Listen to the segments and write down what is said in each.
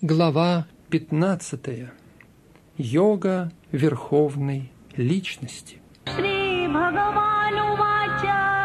Глава 15. Йога Верховной Личности. Шри Ashwatham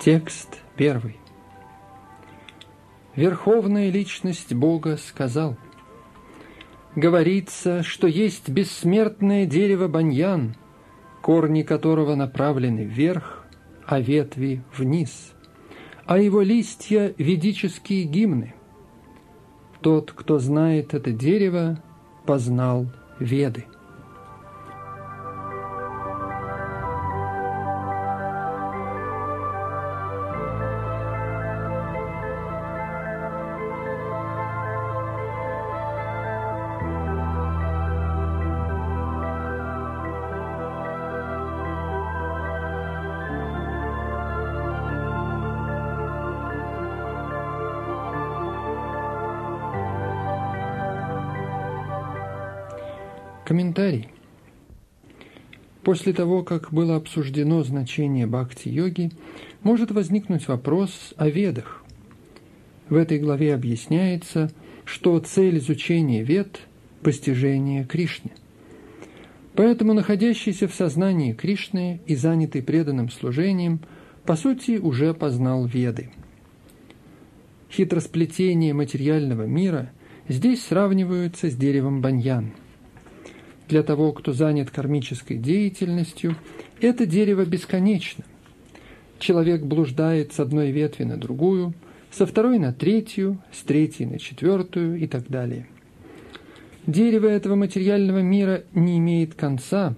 Текст первый. Верховная личность Бога сказал, «Говорится, что есть бессмертное дерево баньян, корни которого направлены вверх, а ветви вниз, а его листья – ведические гимны. Тот, кто знает это дерево, познал веды». После того, как было обсуждено значение бхакти-йоги, может возникнуть вопрос о ведах. В этой главе объясняется, что цель изучения вед – постижение Кришны. Поэтому находящийся в сознании Кришны и занятый преданным служением, по сути, уже познал веды. Хитросплетение материального мира здесь сравниваются с деревом баньян – для того, кто занят кармической деятельностью, это дерево бесконечно. Человек блуждает с одной ветви на другую, со второй на третью, с третьей на четвертую и так далее. Дерево этого материального мира не имеет конца,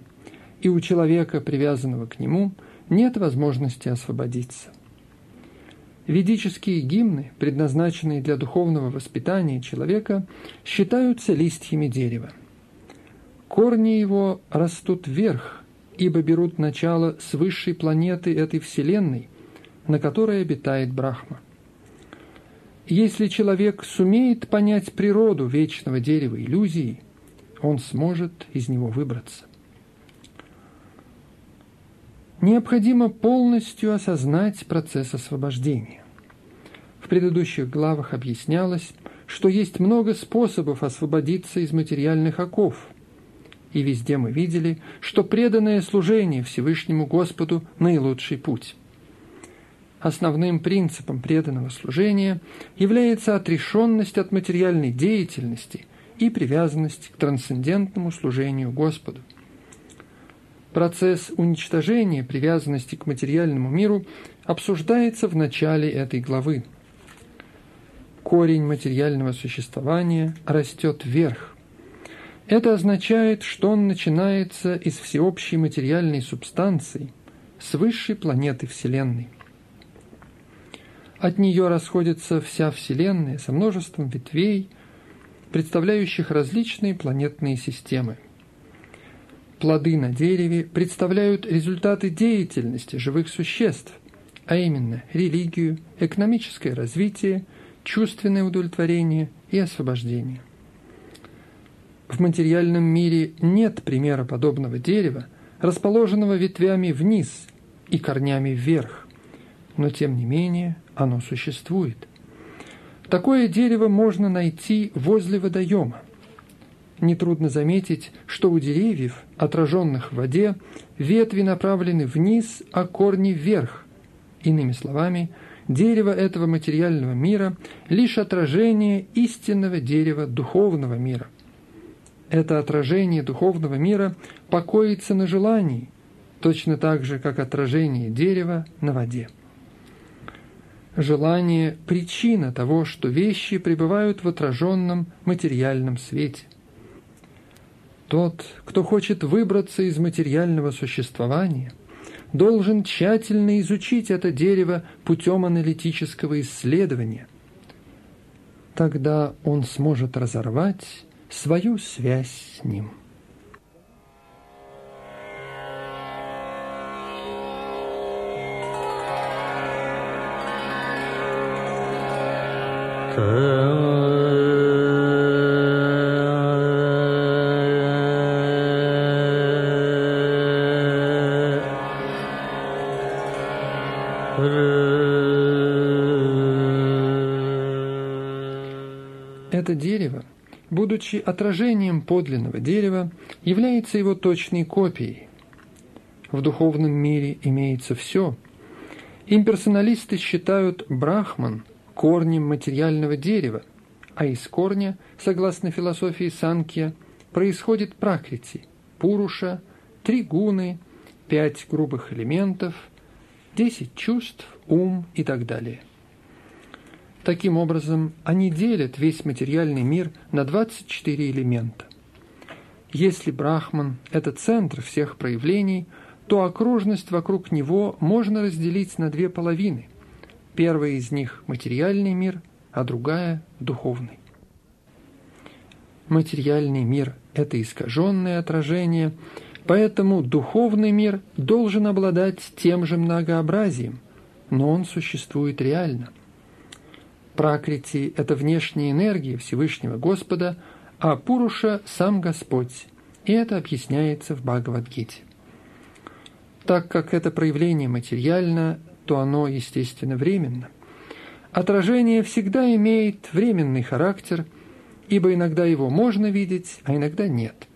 и у человека, привязанного к нему, нет возможности освободиться. Ведические гимны, предназначенные для духовного воспитания человека, считаются листьями дерева – Корни его растут вверх, ибо берут начало с высшей планеты этой Вселенной, на которой обитает Брахма. Если человек сумеет понять природу вечного дерева иллюзии, он сможет из него выбраться. Необходимо полностью осознать процесс освобождения. В предыдущих главах объяснялось, что есть много способов освободиться из материальных оков – и везде мы видели, что преданное служение Всевышнему Господу – наилучший путь. Основным принципом преданного служения является отрешенность от материальной деятельности и привязанность к трансцендентному служению Господу. Процесс уничтожения привязанности к материальному миру обсуждается в начале этой главы. Корень материального существования растет вверх, это означает, что он начинается из всеобщей материальной субстанции, с высшей планеты Вселенной. От нее расходится вся Вселенная со множеством ветвей, представляющих различные планетные системы. Плоды на дереве представляют результаты деятельности живых существ, а именно религию, экономическое развитие, чувственное удовлетворение и освобождение – в материальном мире нет примера подобного дерева, расположенного ветвями вниз и корнями вверх, но тем не менее оно существует. Такое дерево можно найти возле водоема. Нетрудно заметить, что у деревьев, отраженных в воде, ветви направлены вниз, а корни вверх. Иными словами, дерево этого материального мира – лишь отражение истинного дерева духовного мира. Это отражение духовного мира покоится на желании, точно так же, как отражение дерева на воде. Желание – причина того, что вещи пребывают в отраженном материальном свете. Тот, кто хочет выбраться из материального существования, должен тщательно изучить это дерево путем аналитического исследования. Тогда он сможет разорвать свою связь с ним. Это будучи отражением подлинного дерева, является его точной копией. В духовном мире имеется все. Имперсоналисты считают брахман корнем материального дерева, а из корня, согласно философии Санкья, происходит пракрити, пуруша, три гуны, пять грубых элементов, десять чувств, ум и так далее. Таким образом, они делят весь материальный мир на 24 элемента. Если Брахман – это центр всех проявлений, то окружность вокруг него можно разделить на две половины. Первая из них – материальный мир, а другая – духовный. Материальный мир – это искаженное отражение, поэтому духовный мир должен обладать тем же многообразием, но он существует реально. Пракрити – это внешняя энергия Всевышнего Господа, а Пуруша – сам Господь, и это объясняется в Бхагавадгите. Так как это проявление материально, то оно, естественно, временно. Отражение всегда имеет временный характер, ибо иногда его можно видеть, а иногда нет.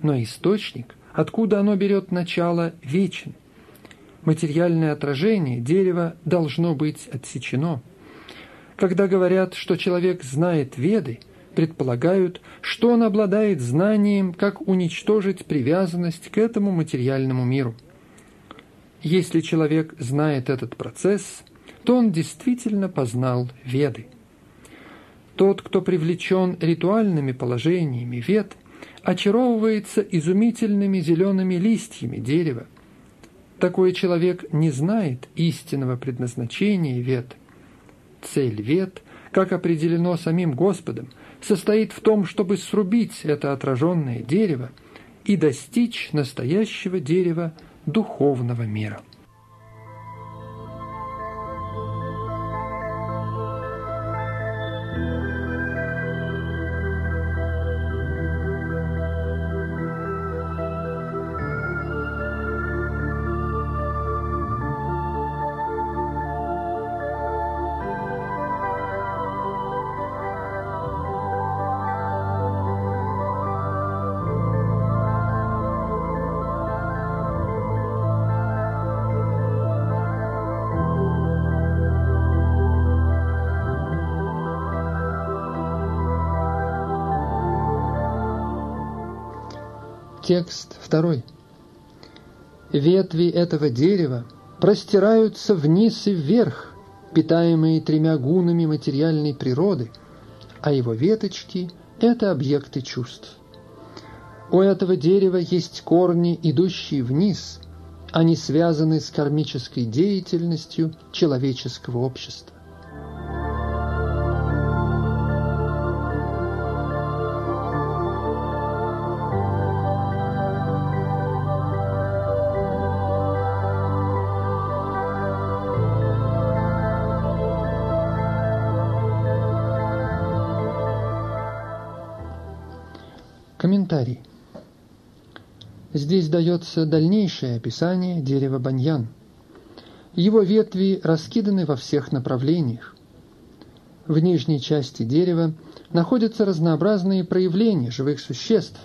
Но источник, откуда оно берет начало, вечен. Материальное отражение дерева должно быть отсечено. Когда говорят, что человек знает веды, предполагают, что он обладает знанием, как уничтожить привязанность к этому материальному миру – если человек знает этот процесс, то он действительно познал Веды. Тот, кто привлечен ритуальными положениями Вед, очаровывается изумительными зелеными листьями дерева. Такой человек не знает истинного предназначения Вед. Цель Вед, как определено самим Господом, состоит в том, чтобы срубить это отраженное дерево и достичь настоящего дерева – духовного мира. Текст второй. Ветви этого дерева простираются вниз и вверх, питаемые тремя гунами материальной природы, а его веточки – это объекты чувств. У этого дерева есть корни, идущие вниз, они связаны с кармической деятельностью человеческого общества. Комментарий. Здесь дается дальнейшее описание дерева баньян. Его ветви раскиданы во всех направлениях. В нижней части дерева находятся разнообразные проявления живых существ,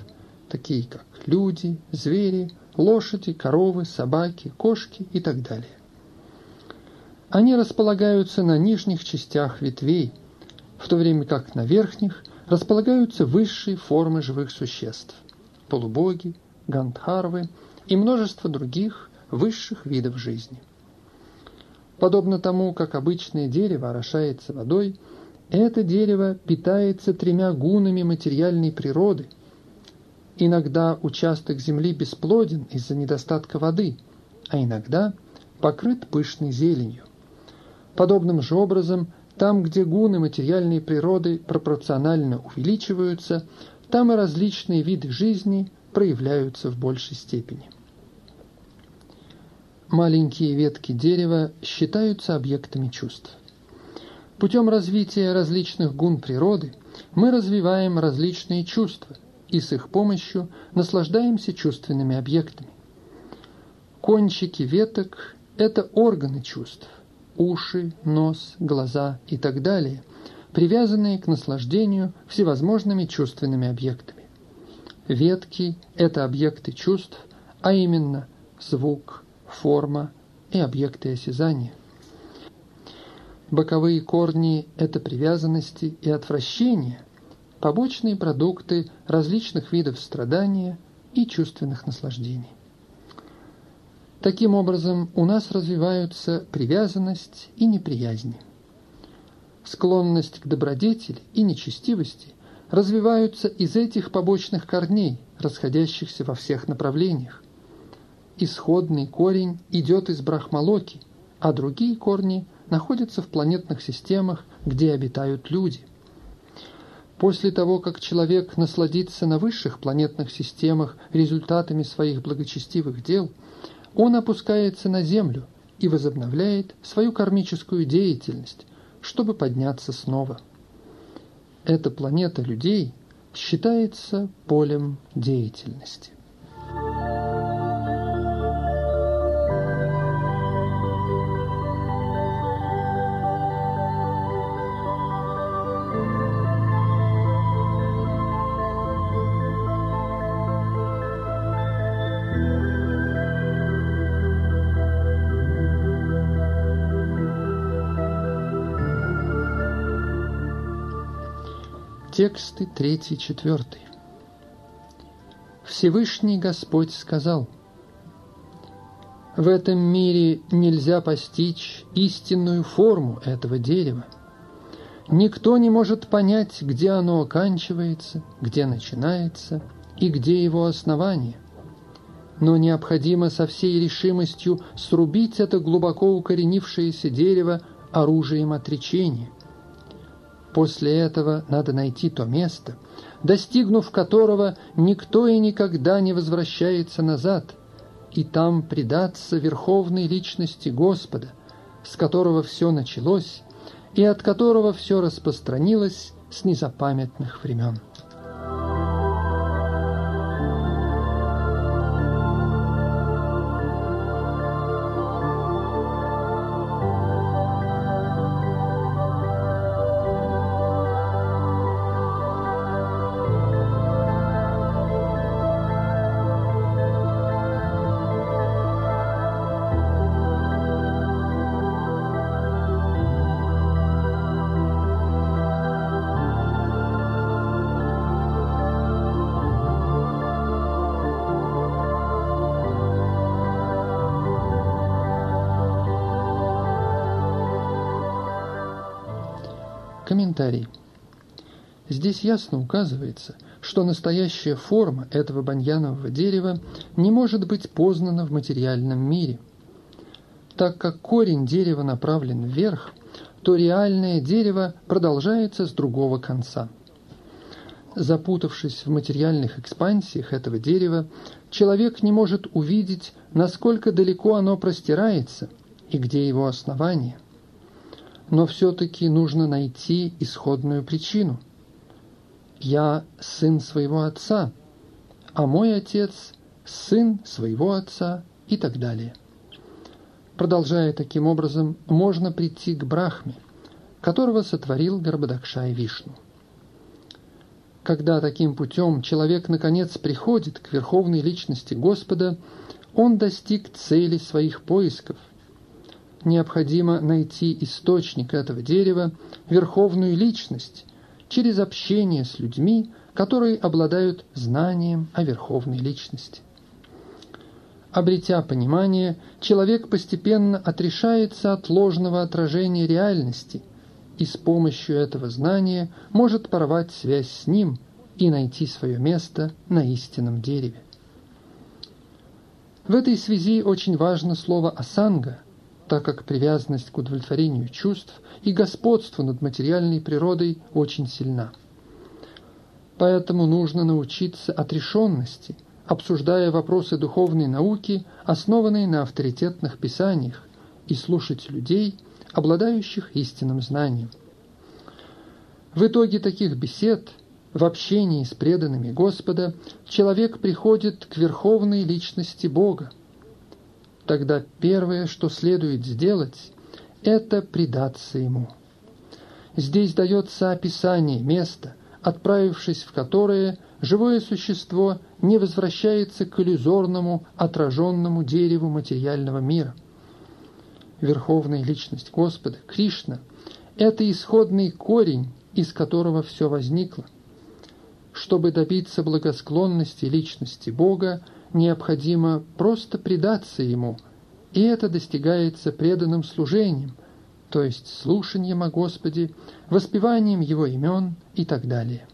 такие как люди, звери, лошади, коровы, собаки, кошки и так далее. Они располагаются на нижних частях ветвей, в то время как на верхних располагаются высшие формы живых существ – полубоги, гандхарвы и множество других высших видов жизни. Подобно тому, как обычное дерево орошается водой, это дерево питается тремя гунами материальной природы. Иногда участок земли бесплоден из-за недостатка воды, а иногда покрыт пышной зеленью. Подобным же образом, там, где гуны материальной природы пропорционально увеличиваются, там и различные виды жизни проявляются в большей степени. Маленькие ветки дерева считаются объектами чувств. Путем развития различных гун природы мы развиваем различные чувства и с их помощью наслаждаемся чувственными объектами. Кончики веток – это органы чувств – уши, нос, глаза и так далее, привязанные к наслаждению всевозможными чувственными объектами. Ветки – это объекты чувств, а именно звук, форма и объекты осязания. Боковые корни – это привязанности и отвращения, побочные продукты различных видов страдания и чувственных наслаждений. Таким образом, у нас развиваются привязанность и неприязнь. Склонность к добродетели и нечестивости развиваются из этих побочных корней, расходящихся во всех направлениях исходный корень идет из Брахмалоки, а другие корни находятся в планетных системах, где обитают люди. После того, как человек насладится на высших планетных системах результатами своих благочестивых дел, он опускается на Землю и возобновляет свою кармическую деятельность, чтобы подняться снова. Эта планета людей считается полем деятельности. Тексты 3-4. Всевышний Господь сказал, «В этом мире нельзя постичь истинную форму этого дерева. Никто не может понять, где оно оканчивается, где начинается и где его основание. Но необходимо со всей решимостью срубить это глубоко укоренившееся дерево оружием отречения После этого надо найти то место, достигнув которого никто и никогда не возвращается назад, и там предаться верховной личности Господа, с которого все началось и от которого все распространилось с незапамятных времен. Здесь ясно указывается, что настоящая форма этого баньянового дерева не может быть познана в материальном мире. Так как корень дерева направлен вверх, то реальное дерево продолжается с другого конца. Запутавшись в материальных экспансиях этого дерева, человек не может увидеть, насколько далеко оно простирается и где его основание – но все-таки нужно найти исходную причину. Я сын своего отца, а мой отец сын своего отца и так далее. Продолжая таким образом, можно прийти к Брахме, которого сотворил Гарбадакша и Вишну. Когда таким путем человек наконец приходит к верховной личности Господа, он достиг цели своих поисков. Необходимо найти источник этого дерева, верховную личность, через общение с людьми, которые обладают знанием о верховной личности. Обретя понимание, человек постепенно отрешается от ложного отражения реальности – и с помощью этого знания может порвать связь с ним и найти свое место на истинном дереве. В этой связи очень важно слово «асанга», так как привязанность к удовлетворению чувств и господству над материальной природой очень сильна. Поэтому нужно научиться отрешенности, обсуждая вопросы духовной науки, основанные на авторитетных писаниях, и слушать людей – обладающих истинным знанием. В итоге таких бесед, в общении с преданными Господа, человек приходит к верховной личности Бога. Тогда первое, что следует сделать, это предаться Ему. Здесь дается описание места, отправившись в которое живое существо не возвращается к иллюзорному, отраженному дереву материального мира – верховная личность Господа, Кришна, это исходный корень, из которого все возникло. Чтобы добиться благосклонности личности Бога, необходимо просто предаться Ему, и это достигается преданным служением, то есть слушанием о Господе, воспеванием Его имен и так далее.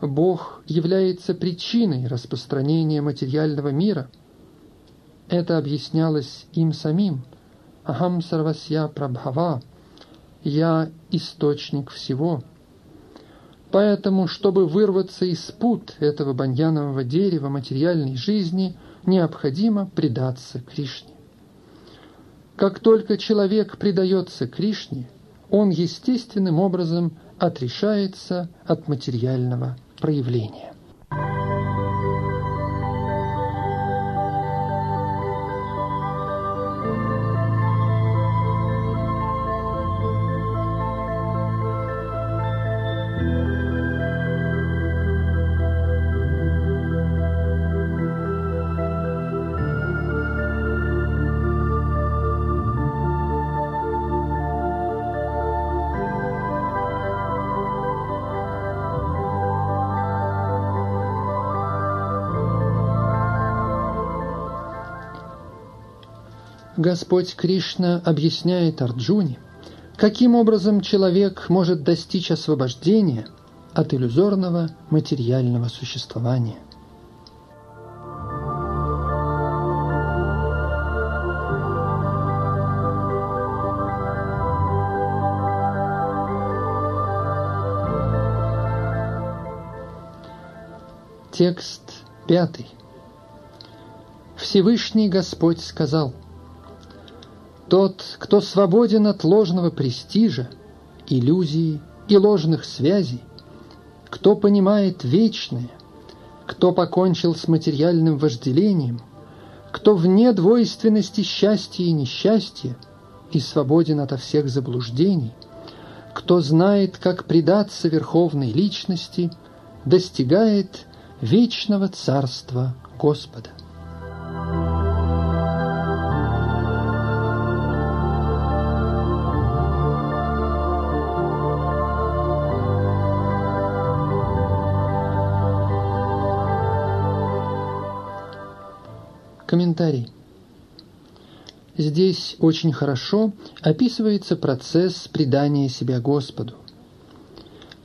Бог является причиной распространения материального мира – это объяснялось им самим. Ахам сарвасья прабхава. Я источник всего. Поэтому, чтобы вырваться из пут этого баньянового дерева материальной жизни, необходимо предаться Кришне. Как только человек предается Кришне, он естественным образом отрешается от материального проявления. Господь Кришна объясняет Арджуне, каким образом человек может достичь освобождения от иллюзорного материального существования. Текст пятый. Всевышний Господь сказал – тот, кто свободен от ложного престижа, иллюзии и ложных связей, кто понимает вечное, кто покончил с материальным вожделением, кто вне двойственности счастья и несчастья и свободен ото всех заблуждений, кто знает, как предаться верховной личности, достигает вечного царства Господа. Комментарий. Здесь очень хорошо описывается процесс предания себя Господу.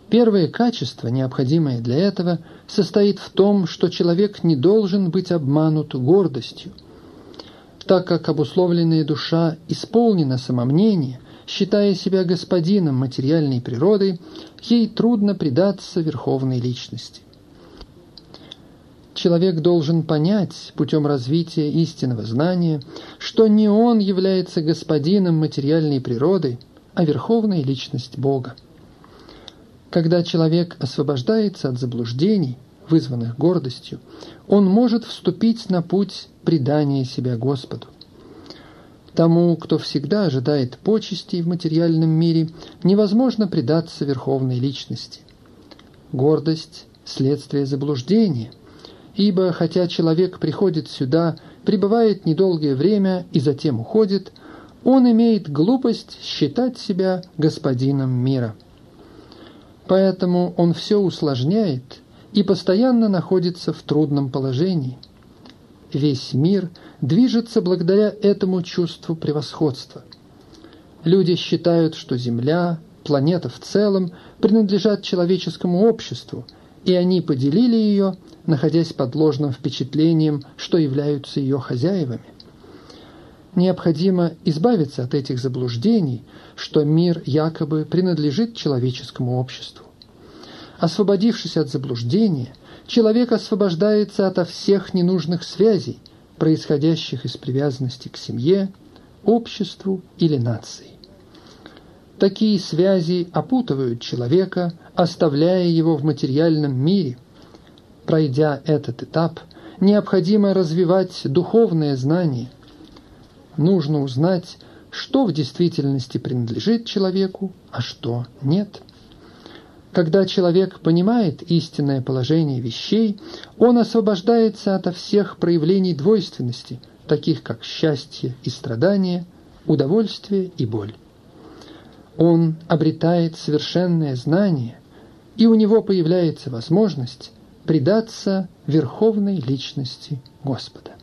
Первое качество, необходимое для этого, состоит в том, что человек не должен быть обманут гордостью. Так как обусловленная душа исполнена самомнения, считая себя господином материальной природы, ей трудно предаться верховной личности человек должен понять путем развития истинного знания, что не он является господином материальной природы, а верховная личность Бога. Когда человек освобождается от заблуждений, вызванных гордостью, он может вступить на путь предания себя Господу. Тому, кто всегда ожидает почестей в материальном мире, невозможно предаться верховной личности. Гордость – следствие заблуждения, ибо хотя человек приходит сюда, пребывает недолгое время и затем уходит, он имеет глупость считать себя господином мира. Поэтому он все усложняет и постоянно находится в трудном положении. Весь мир движется благодаря этому чувству превосходства. Люди считают, что Земля, планета в целом, принадлежат человеческому обществу, и они поделили ее, находясь под ложным впечатлением, что являются ее хозяевами. Необходимо избавиться от этих заблуждений, что мир якобы принадлежит человеческому обществу. Освободившись от заблуждения, человек освобождается ото всех ненужных связей, происходящих из привязанности к семье, обществу или нации. Такие связи опутывают человека, оставляя его в материальном мире. Пройдя этот этап, необходимо развивать духовное знание. Нужно узнать, что в действительности принадлежит человеку, а что нет. Когда человек понимает истинное положение вещей, он освобождается ото всех проявлений двойственности, таких как счастье и страдание, удовольствие и боль. Он обретает совершенное знание, и у него появляется возможность предаться верховной личности Господа.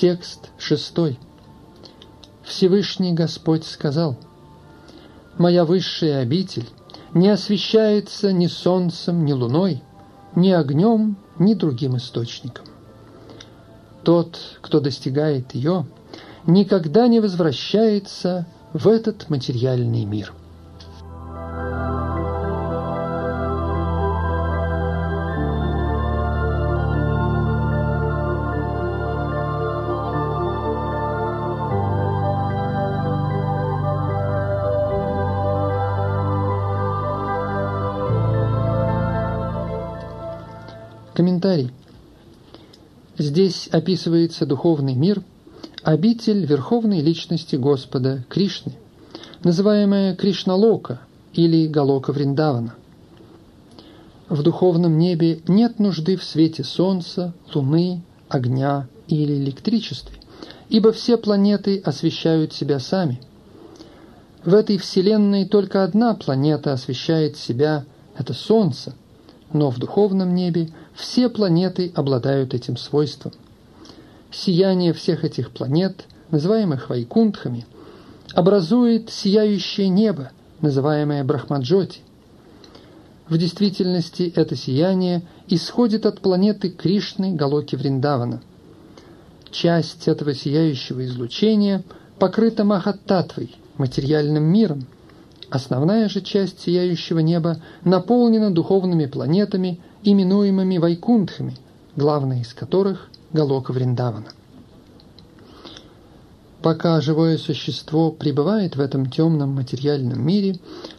Текст шестой. Всевышний Господь сказал, «Моя высшая обитель не освещается ни солнцем, ни луной, ни огнем, ни другим источником. Тот, кто достигает ее, никогда не возвращается в этот материальный мир». Комментарий. Здесь описывается духовный мир, обитель верховной личности Господа Кришны, называемая Кришналока или Галока Вриндавана. В духовном небе нет нужды в свете солнца, луны, огня или электричестве, ибо все планеты освещают себя сами. В этой Вселенной только одна планета освещает себя – это Солнце, но в духовном небе все планеты обладают этим свойством. Сияние всех этих планет, называемых вайкунтхами, образует сияющее небо, называемое Брахмаджоти. В действительности это сияние исходит от планеты Кришны Галоки Вриндавана. Часть этого сияющего излучения покрыта Махаттатвой, материальным миром. Основная же часть сияющего неба наполнена духовными планетами именуемыми вайкунтхами, главная из которых – Галока Вриндавана. Пока живое существо пребывает в этом темном материальном мире,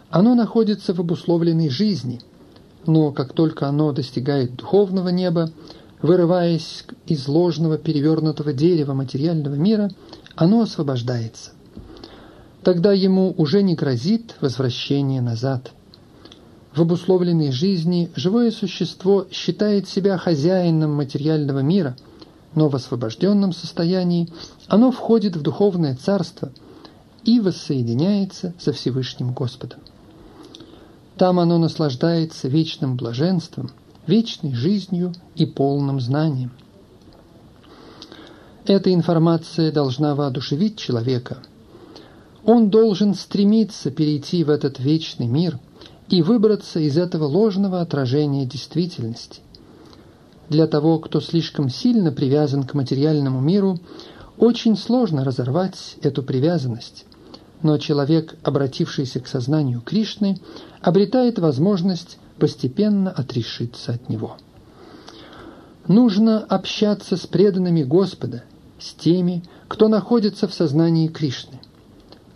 оно находится в обусловленной жизни, но как только оно достигает духовного неба, вырываясь из ложного перевернутого дерева материального мира, оно освобождается. Тогда ему уже не грозит возвращение назад – в обусловленной жизни живое существо считает себя хозяином материального мира, но в освобожденном состоянии оно входит в духовное царство и воссоединяется со Всевышним Господом. Там оно наслаждается вечным блаженством, вечной жизнью и полным знанием. Эта информация должна воодушевить человека. Он должен стремиться перейти в этот вечный мир и выбраться из этого ложного отражения действительности. Для того, кто слишком сильно привязан к материальному миру, очень сложно разорвать эту привязанность. Но человек, обратившийся к сознанию Кришны, обретает возможность постепенно отрешиться от него. Нужно общаться с преданными Господа, с теми, кто находится в сознании Кришны.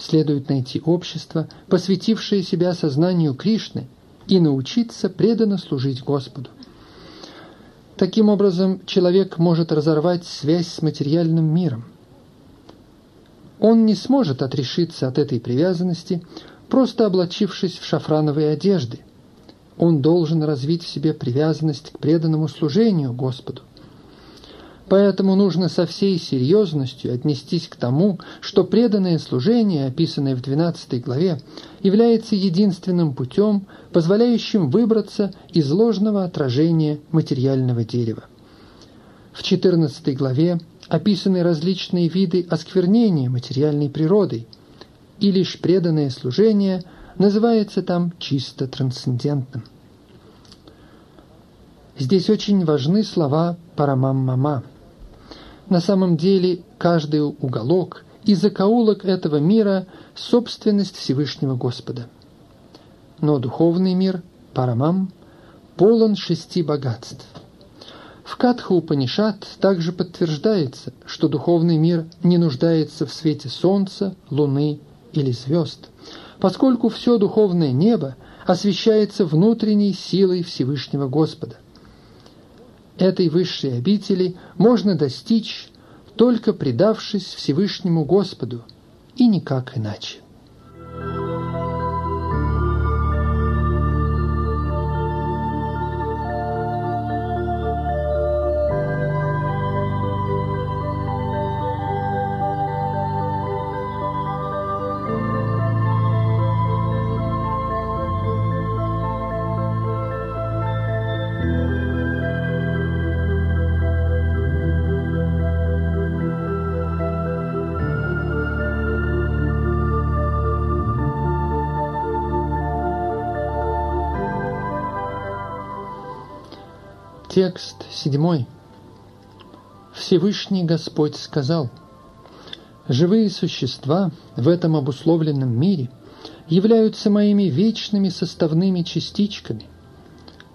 Следует найти общество, посвятившее себя сознанию Кришны, и научиться преданно служить Господу. Таким образом, человек может разорвать связь с материальным миром. Он не сможет отрешиться от этой привязанности, просто облачившись в шафрановые одежды. Он должен развить в себе привязанность к преданному служению Господу. Поэтому нужно со всей серьезностью отнестись к тому, что преданное служение, описанное в 12 главе, является единственным путем, позволяющим выбраться из ложного отражения материального дерева. В 14 главе описаны различные виды осквернения материальной природой, и лишь преданное служение называется там чисто трансцендентным. Здесь очень важны слова «парамам-мама». На самом деле каждый уголок и закоулок этого мира – собственность Всевышнего Господа. Но духовный мир, Парамам, полон шести богатств. В Катха Упанишат также подтверждается, что духовный мир не нуждается в свете солнца, луны или звезд, поскольку все духовное небо освещается внутренней силой Всевышнего Господа. Этой высшей обители можно достичь, только предавшись Всевышнему Господу, и никак иначе. Текст седьмой. Всевышний Господь сказал, «Живые существа в этом обусловленном мире являются моими вечными составными частичками.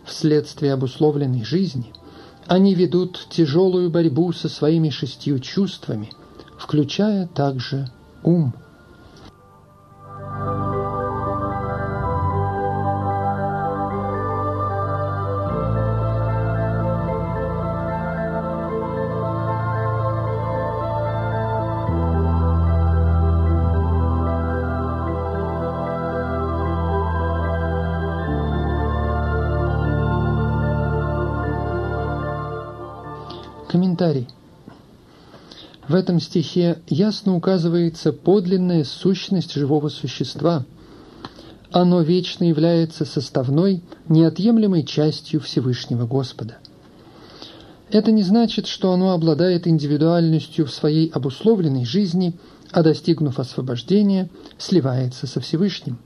Вследствие обусловленной жизни они ведут тяжелую борьбу со своими шестью чувствами, включая также ум». Этом стихе ясно указывается подлинная сущность живого существа. Оно вечно является составной, неотъемлемой частью Всевышнего Господа. Это не значит, что оно обладает индивидуальностью в своей обусловленной жизни, а достигнув освобождения, сливается со Всевышним.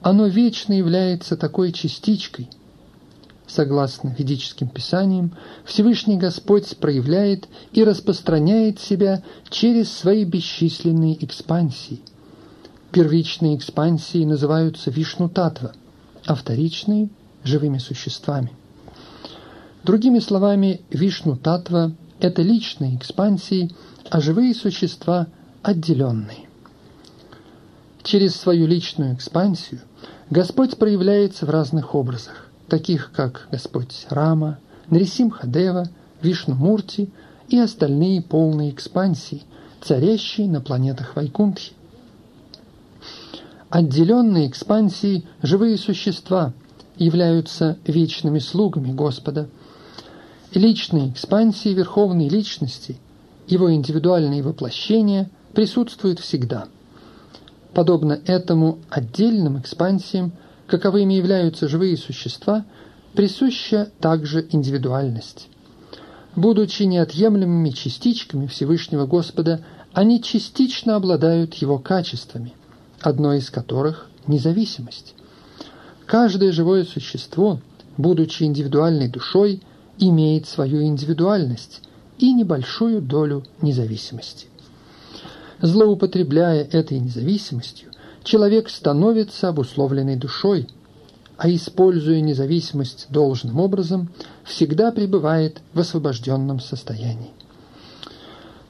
Оно вечно является такой частичкой, Согласно ведическим писаниям, Всевышний Господь проявляет и распространяет себя через свои бесчисленные экспансии. Первичные экспансии называются Вишну-татва, а вторичные – живыми существами. Другими словами, Вишну-татва – это личные экспансии, а живые существа – отделенные. Через свою личную экспансию Господь проявляется в разных образах таких как Господь Рама, Нарисим Хадева, Вишну Мурти и остальные полные экспансии, царящие на планетах Вайкунтхи. Отделенные экспансии живые существа являются вечными слугами Господа. Личные экспансии Верховной Личности, его индивидуальные воплощения присутствуют всегда. Подобно этому отдельным экспансиям – каковыми являются живые существа, присуща также индивидуальность. будучи неотъемлемыми частичками Всевышнего Господа, они частично обладают его качествами, одно из которых – независимость. Каждое живое существо, будучи индивидуальной душой, имеет свою индивидуальность и небольшую долю независимости. Злоупотребляя этой независимостью, человек становится обусловленной душой, а используя независимость должным образом, всегда пребывает в освобожденном состоянии.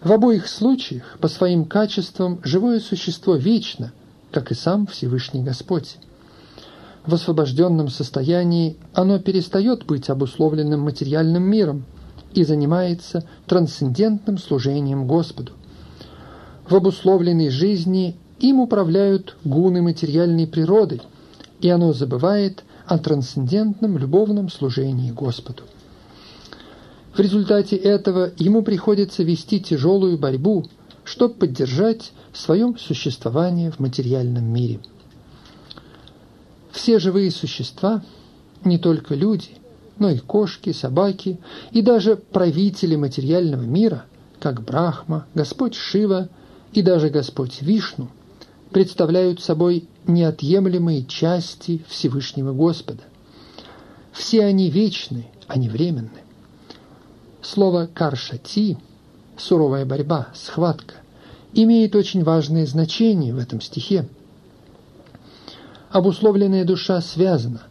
В обоих случаях по своим качествам живое существо вечно, как и сам Всевышний Господь. В освобожденном состоянии оно перестает быть обусловленным материальным миром и занимается трансцендентным служением Господу. В обусловленной жизни им управляют гуны материальной природы, и оно забывает о трансцендентном любовном служении Господу. В результате этого ему приходится вести тяжелую борьбу, чтобы поддержать свое существование в материальном мире. Все живые существа, не только люди, но и кошки, собаки и даже правители материального мира, как Брахма, Господь Шива и даже Господь Вишну, представляют собой неотъемлемые части Всевышнего Господа. Все они вечны, а не временны. Слово «каршати» – суровая борьба, схватка – имеет очень важное значение в этом стихе. Обусловленная душа связана,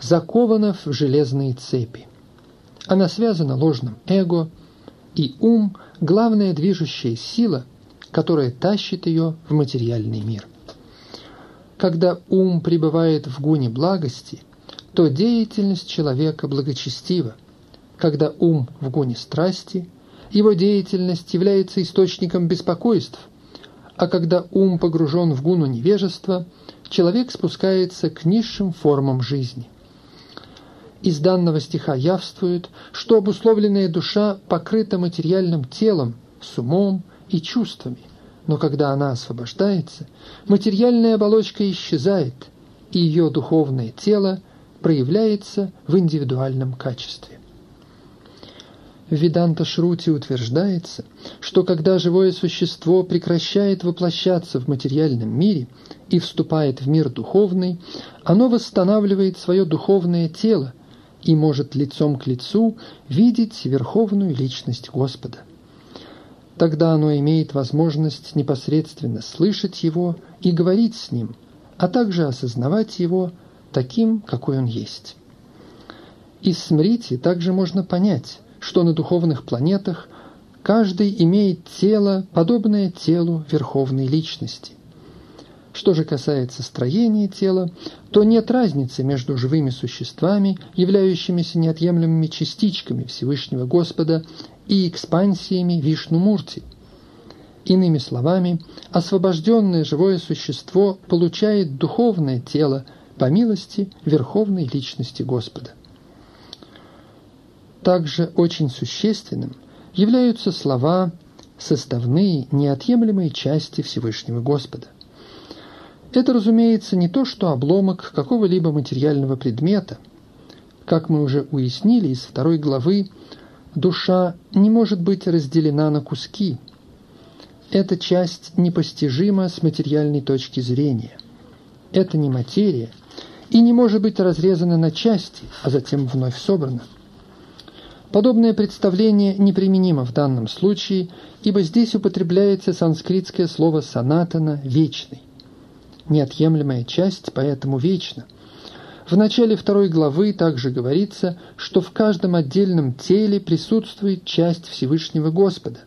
закована в железные цепи. Она связана ложным эго, и ум – главная движущая сила, которая тащит ее в материальный мир. Когда ум пребывает в гуне благости, то деятельность человека благочестива. Когда ум в гуне страсти, его деятельность является источником беспокойств, а когда ум погружен в гуну невежества, человек спускается к низшим формам жизни. Из данного стиха явствует, что обусловленная душа покрыта материальным телом, с умом и чувствами, но когда она освобождается, материальная оболочка исчезает, и ее духовное тело проявляется в индивидуальном качестве. В Веданта Шрути утверждается, что когда живое существо прекращает воплощаться в материальном мире и вступает в мир духовный, оно восстанавливает свое духовное тело и может лицом к лицу видеть верховную личность Господа. Тогда оно имеет возможность непосредственно слышать его и говорить с ним, а также осознавать его таким, какой он есть. Из смрити также можно понять, что на духовных планетах каждый имеет тело, подобное телу Верховной Личности. Что же касается строения тела, то нет разницы между живыми существами, являющимися неотъемлемыми частичками Всевышнего Господа, и экспансиями Вишну-Мурти. Иными словами, освобожденное живое существо получает духовное тело по милости Верховной Личности Господа. Также очень существенным являются слова составные, неотъемлемые части Всевышнего Господа. Это, разумеется, не то, что обломок какого-либо материального предмета. Как мы уже уяснили из второй главы, душа не может быть разделена на куски. Эта часть непостижима с материальной точки зрения. Это не материя и не может быть разрезана на части, а затем вновь собрана. Подобное представление неприменимо в данном случае, ибо здесь употребляется санскритское слово «санатана» – «вечный». Неотъемлемая часть поэтому вечна – в начале второй главы также говорится, что в каждом отдельном теле присутствует часть Всевышнего Господа.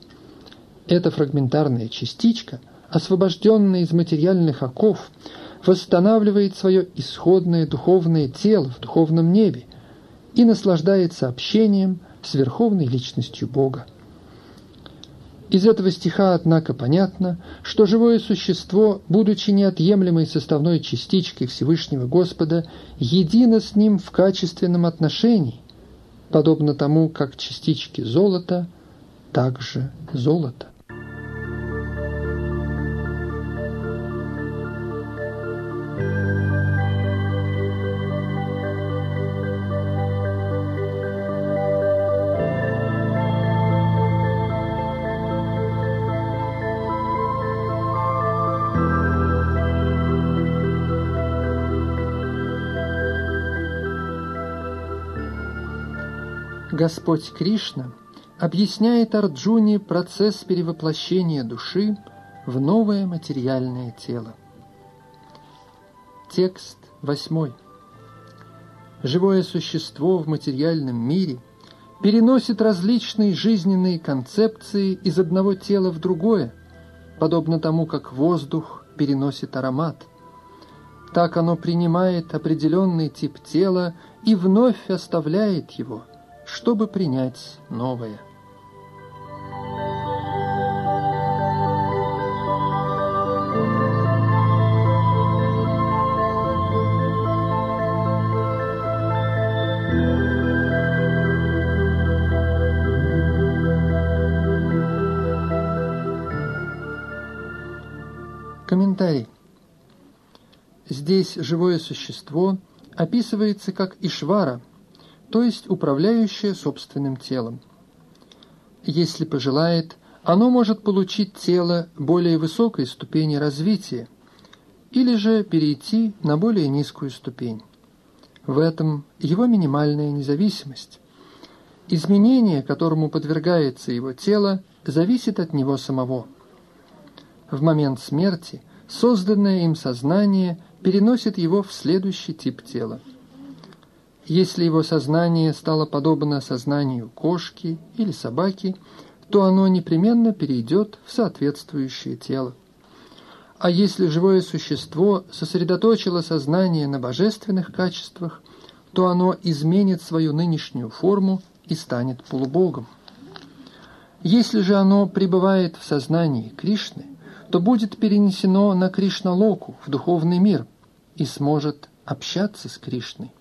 Эта фрагментарная частичка, освобожденная из материальных оков, восстанавливает свое исходное духовное тело в духовном небе и наслаждается общением с Верховной Личностью Бога. Из этого стиха, однако, понятно, что живое существо, будучи неотъемлемой составной частичкой Всевышнего Господа, едино с ним в качественном отношении, подобно тому, как частички золота также золото. Господь Кришна объясняет Арджуне процесс перевоплощения души в новое материальное тело. Текст восьмой. Живое существо в материальном мире переносит различные жизненные концепции из одного тела в другое, подобно тому, как воздух переносит аромат. Так оно принимает определенный тип тела и вновь оставляет его, чтобы принять новое. Комментарий. Здесь живое существо описывается как Ишвара, то есть управляющее собственным телом. Если пожелает, оно может получить тело более высокой ступени развития или же перейти на более низкую ступень. В этом его минимальная независимость. Изменение, которому подвергается его тело, зависит от него самого – в момент смерти созданное им сознание переносит его в следующий тип тела. Если его сознание стало подобно сознанию кошки или собаки, то оно непременно перейдет в соответствующее тело. А если живое существо сосредоточило сознание на божественных качествах, то оно изменит свою нынешнюю форму и станет полубогом. Если же оно пребывает в сознании Кришны, то будет перенесено на Кришналоку, в духовный мир, и сможет общаться с Кришной.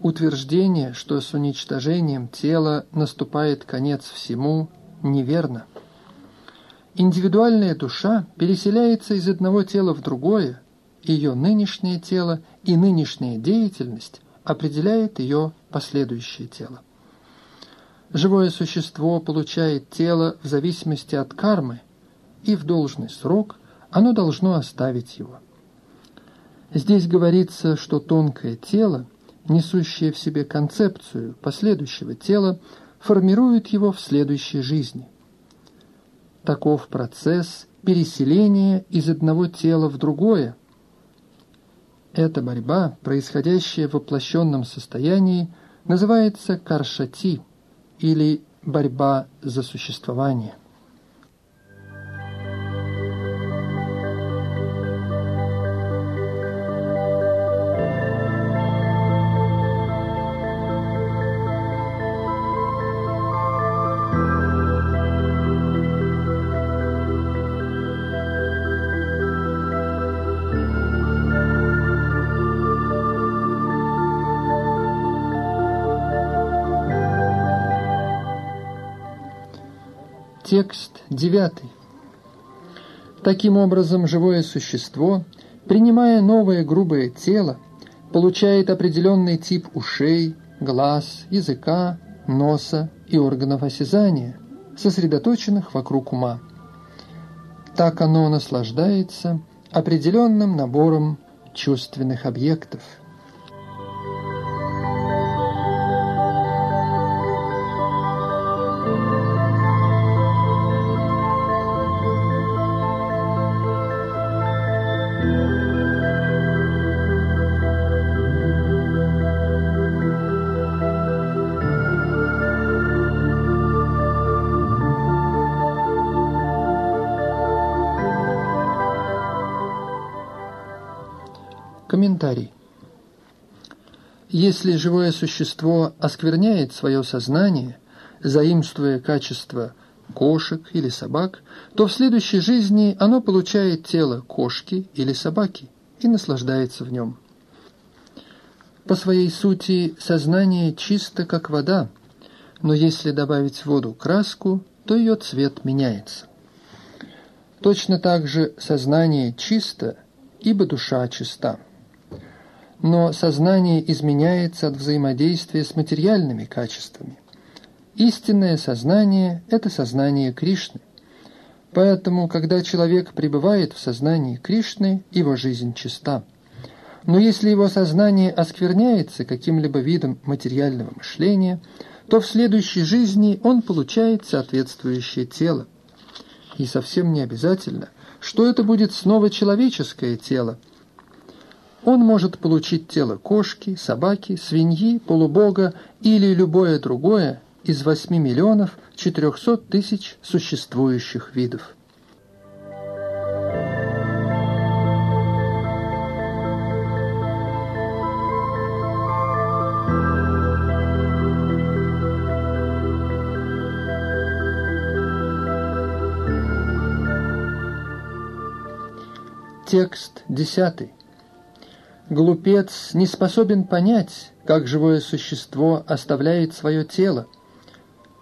Утверждение, что с уничтожением тела наступает конец всему, неверно. Индивидуальная душа переселяется из одного тела в другое, ее нынешнее тело и нынешняя деятельность определяет ее последующее тело. Живое существо получает тело в зависимости от кармы, и в должный срок оно должно оставить его. Здесь говорится, что тонкое тело, несущее в себе концепцию последующего тела, формирует его в следующей жизни. Таков процесс переселения из одного тела в другое. Эта борьба, происходящая в воплощенном состоянии, называется каршати или борьба за существование. Текст 9. Таким образом, живое существо, принимая новое грубое тело, получает определенный тип ушей, глаз, языка, носа и органов осязания, сосредоточенных вокруг ума. Так оно наслаждается определенным набором чувственных объектов – Если живое существо оскверняет свое сознание, заимствуя качество кошек или собак, то в следующей жизни оно получает тело кошки или собаки и наслаждается в нем. По своей сути сознание чисто как вода, но если добавить в воду краску, то ее цвет меняется. Точно так же сознание чисто, ибо душа чиста но сознание изменяется от взаимодействия с материальными качествами. Истинное сознание – это сознание Кришны. Поэтому, когда человек пребывает в сознании Кришны, его жизнь чиста. Но если его сознание оскверняется каким-либо видом материального мышления, то в следующей жизни он получает соответствующее тело. И совсем не обязательно, что это будет снова человеческое тело. Он может получить тело кошки, собаки, свиньи, полубога или любое другое из 8 миллионов 400 тысяч существующих видов. Текст десятый. Глупец не способен понять, как живое существо оставляет свое тело.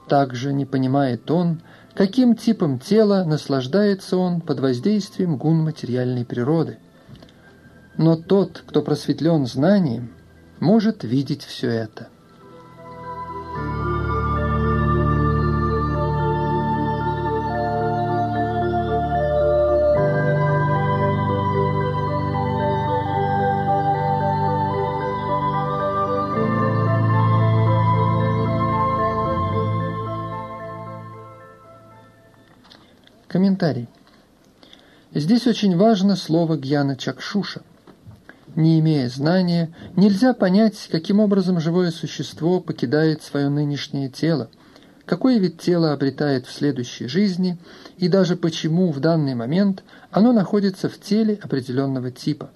Также не понимает он, каким типом тела наслаждается он под воздействием гун материальной природы. Но тот, кто просветлен знанием, может видеть все это. Комментарий. Здесь очень важно слово гьяна чакшуша. Не имея знания, нельзя понять, каким образом живое существо покидает свое нынешнее тело, какой вид тела обретает в следующей жизни и даже почему в данный момент оно находится в теле определенного типа.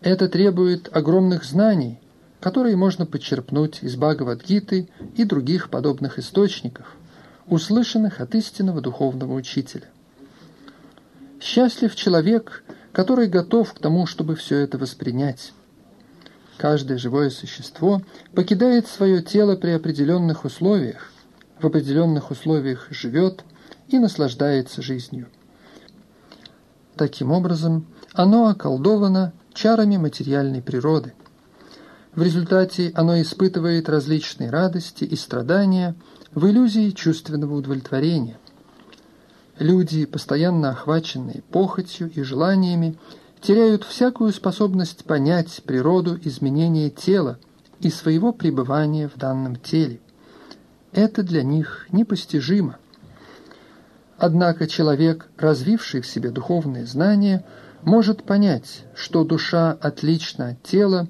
Это требует огромных знаний, которые можно подчерпнуть из Бхагавадгиты и других подобных источников – услышанных от истинного духовного учителя. Счастлив человек, который готов к тому, чтобы все это воспринять. Каждое живое существо покидает свое тело при определенных условиях, в определенных условиях живет и наслаждается жизнью. Таким образом, оно околдовано чарами материальной природы. В результате оно испытывает различные радости и страдания – в иллюзии чувственного удовлетворения. Люди, постоянно охваченные похотью и желаниями, теряют всякую способность понять природу изменения тела и своего пребывания в данном теле. Это для них непостижимо. Однако человек, развивший в себе духовные знания, может понять, что душа отлична от тела,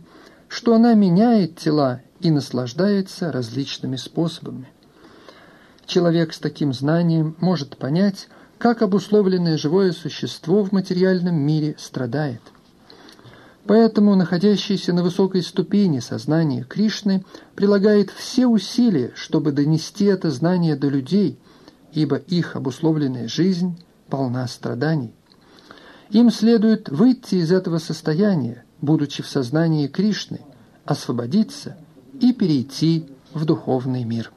что она меняет тела и наслаждается различными способами. Человек с таким знанием может понять, как обусловленное живое существо в материальном мире страдает. Поэтому находящийся на высокой ступени сознания Кришны прилагает все усилия, чтобы донести это знание до людей, ибо их обусловленная жизнь полна страданий. Им следует выйти из этого состояния, будучи в сознании Кришны, освободиться и перейти в духовный мир.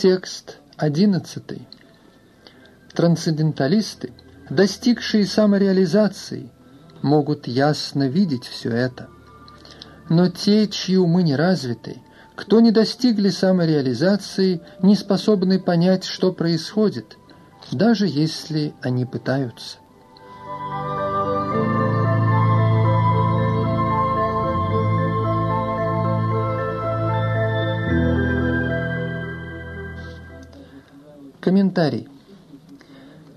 Текст одиннадцатый. Трансценденталисты, достигшие самореализации, могут ясно видеть все это. Но те, чьи умы не развиты, кто не достигли самореализации, не способны понять, что происходит, даже если они пытаются. Комментарий.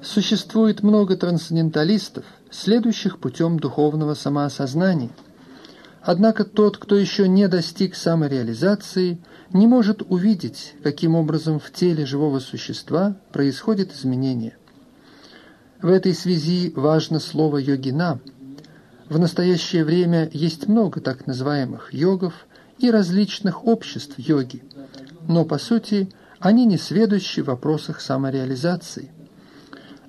Существует много трансценденталистов, следующих путем духовного самоосознания. Однако тот, кто еще не достиг самореализации, не может увидеть, каким образом в теле живого существа происходит изменение. В этой связи важно слово «йогина». В настоящее время есть много так называемых йогов и различных обществ йоги, но по сути – Они не сведущи в вопросах самореализации.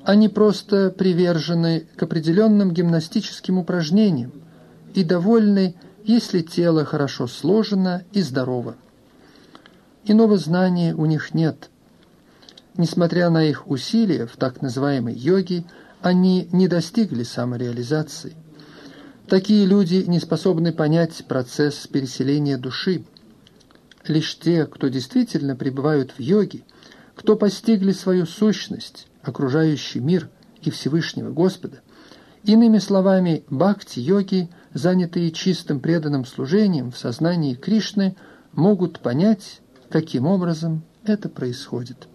Они просто привержены к определенным гимнастическим упражнениям и довольны, если тело хорошо сложено и здорово. Иного знания у них нет. Несмотря на их усилия в так называемой йоге, они не достигли самореализации. Такие люди не способны понять процесс переселения души. Лишь те, кто действительно пребывают в йоге, кто постигли свою сущность, окружающий мир и Всевышнего Господа, иными словами, бхакти-йоги, занятые чистым преданным служением в сознании Кришны, могут понять, каким образом это происходит.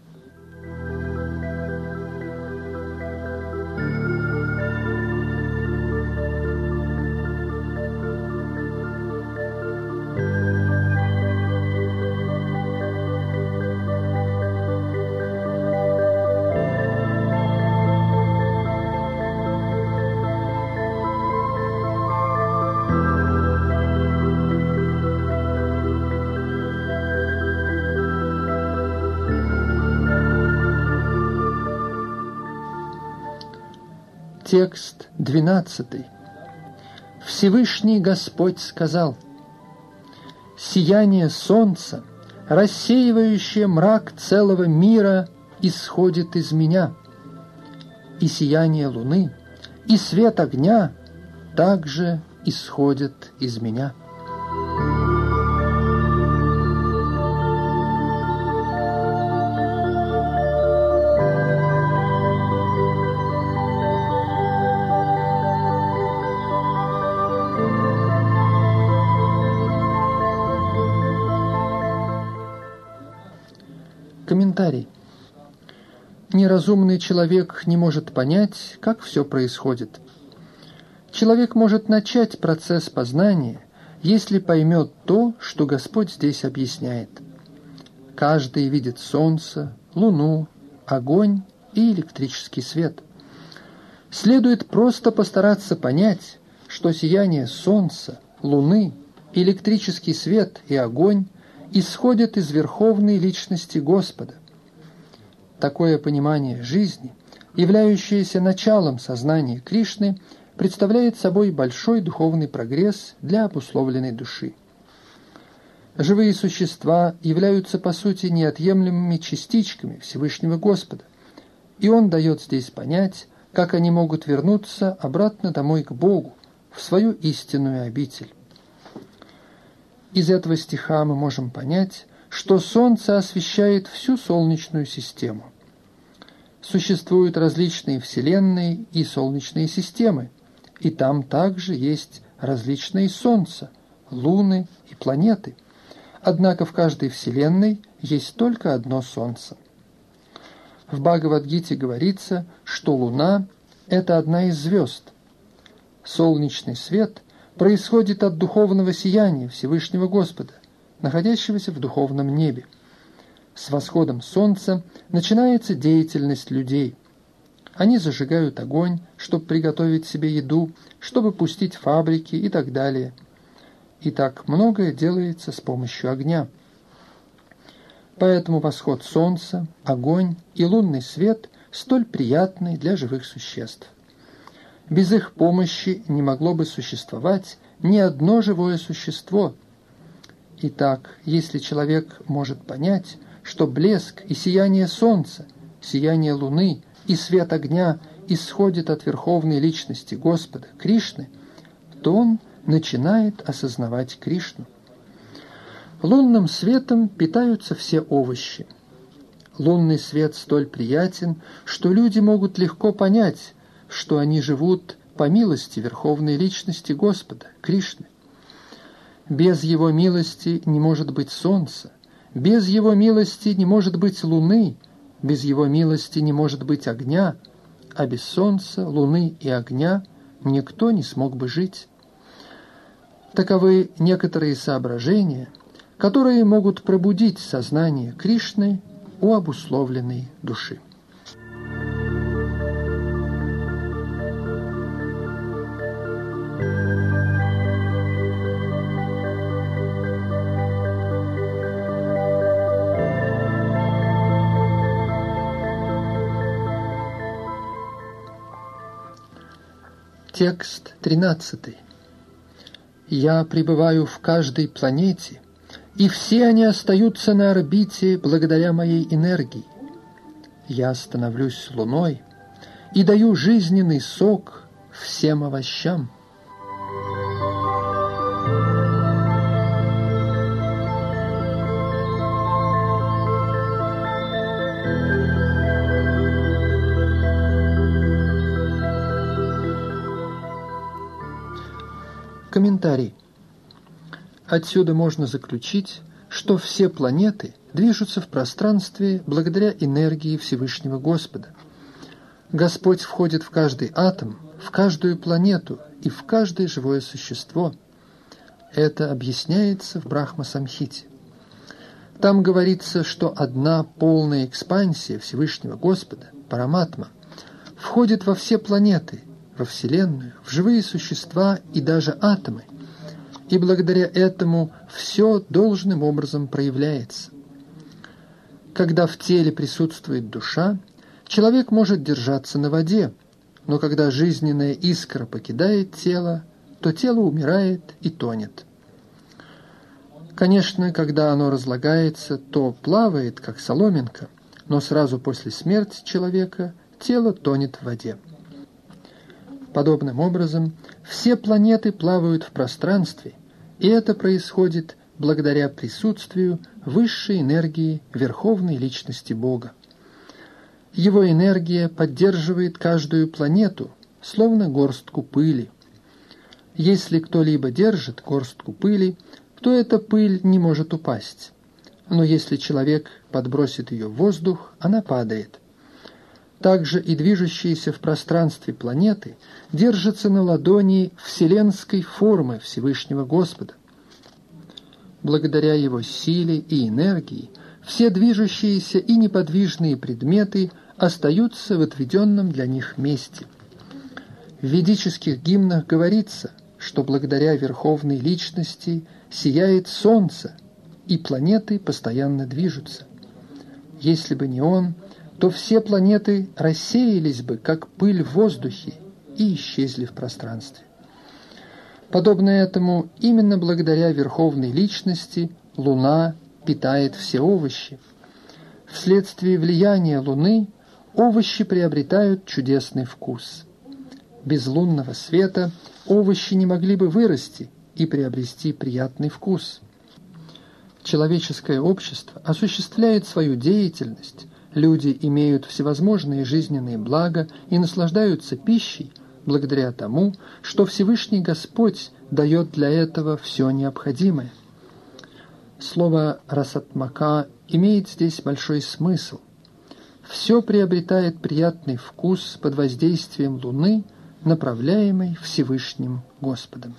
Текст 12. Всевышний Господь сказал, «Сияние солнца, рассеивающее мрак целого мира, исходит из меня, и сияние луны, и свет огня также исходят из меня». Неразумный человек не может понять, как все происходит. Человек может начать процесс познания, если поймет то, что Господь здесь объясняет. Каждый видит солнце, луну, огонь и электрический свет. Следует просто постараться понять, что сияние солнца, луны, электрический свет и огонь – исходят из верховной личности Господа. Такое понимание жизни, являющееся началом сознания Кришны, представляет собой большой духовный прогресс для обусловленной души. Живые существа являются по сути неотъемлемыми частичками Всевышнего Господа, и Он дает здесь понять, как они могут вернуться обратно домой к Богу, в свою истинную обитель. Из этого стиха мы можем понять, что Солнце освещает всю Солнечную систему. Существуют различные Вселенные и Солнечные системы, и там также есть различные Солнца, Луны и планеты. Однако в каждой Вселенной есть только одно Солнце. В Бхагавадгите говорится, что Луна – это одна из звезд. Солнечный свет – происходит от духовного сияния Всевышнего Господа, находящегося в духовном небе. С восходом солнца начинается деятельность людей. Они зажигают огонь, чтобы приготовить себе еду, чтобы пустить фабрики и так далее. И так многое делается с помощью огня. Поэтому восход солнца, огонь и лунный свет столь приятны для живых существ. Без их помощи не могло бы существовать ни одно живое существо. Итак, если человек может понять, что блеск и сияние солнца, сияние луны и свет огня исходит от верховной личности Господа, Кришны, то он начинает осознавать Кришну. Лунным светом питаются все овощи. Лунный свет столь приятен, что люди могут легко понять, что они живут по милости Верховной Личности Господа, Кришны. Без Его милости не может быть солнца, без Его милости не может быть луны, без Его милости не может быть огня, а без солнца, луны и огня никто не смог бы жить. Таковы некоторые соображения, которые могут пробудить сознание Кришны у обусловленной души. Текст 13. «Я пребываю в каждой планете, и все они остаются на орбите благодаря моей энергии. Я становлюсь луной и даю жизненный сок всем овощам». Комментарий. Отсюда можно заключить, что все планеты движутся в пространстве благодаря энергии Всевышнего Господа. Господь входит в каждый атом, в каждую планету и в каждое живое существо. Это объясняется в Брахма-самхите. Там говорится, что одна полная экспансия Всевышнего Господа, Параматма, входит во все планеты во Вселенную, в живые существа и даже атомы. И благодаря этому все должным образом проявляется. Когда в теле присутствует душа, человек может держаться на воде, но когда жизненная искра покидает тело, то тело умирает и тонет. Конечно, когда оно разлагается, то плавает, как соломинка, но сразу после смерти человека тело тонет в воде. Подобным образом, все планеты плавают в пространстве, и это происходит благодаря присутствию высшей энергии Верховной Личности Бога. Его энергия поддерживает каждую планету, словно горстку пыли. Если кто-либо держит горстку пыли, то эта пыль не может упасть. Но если человек подбросит ее в воздух, она падает – также и движущиеся в пространстве планеты держатся на ладони вселенской формы Всевышнего Господа. Благодаря его силе и энергии все движущиеся и неподвижные предметы остаются в отведенном для них месте. В ведических гимнах говорится, что благодаря Верховной Личности сияет Солнце, и планеты постоянно движутся. Если бы не он – то все планеты рассеялись бы, как пыль в воздухе, и исчезли в пространстве. Подобно этому, именно благодаря Верховной Личности Луна питает все овощи. Вследствие влияния Луны овощи приобретают чудесный вкус. Без лунного света овощи не могли бы вырасти и приобрести приятный вкус. Человеческое общество осуществляет свою деятельность Люди имеют всевозможные жизненные блага и наслаждаются пищей благодаря тому, что Всевышний Господь дает для этого все необходимое. Слово «расатмака» имеет здесь большой смысл. Все приобретает приятный вкус под воздействием Луны, направляемой Всевышним Господом.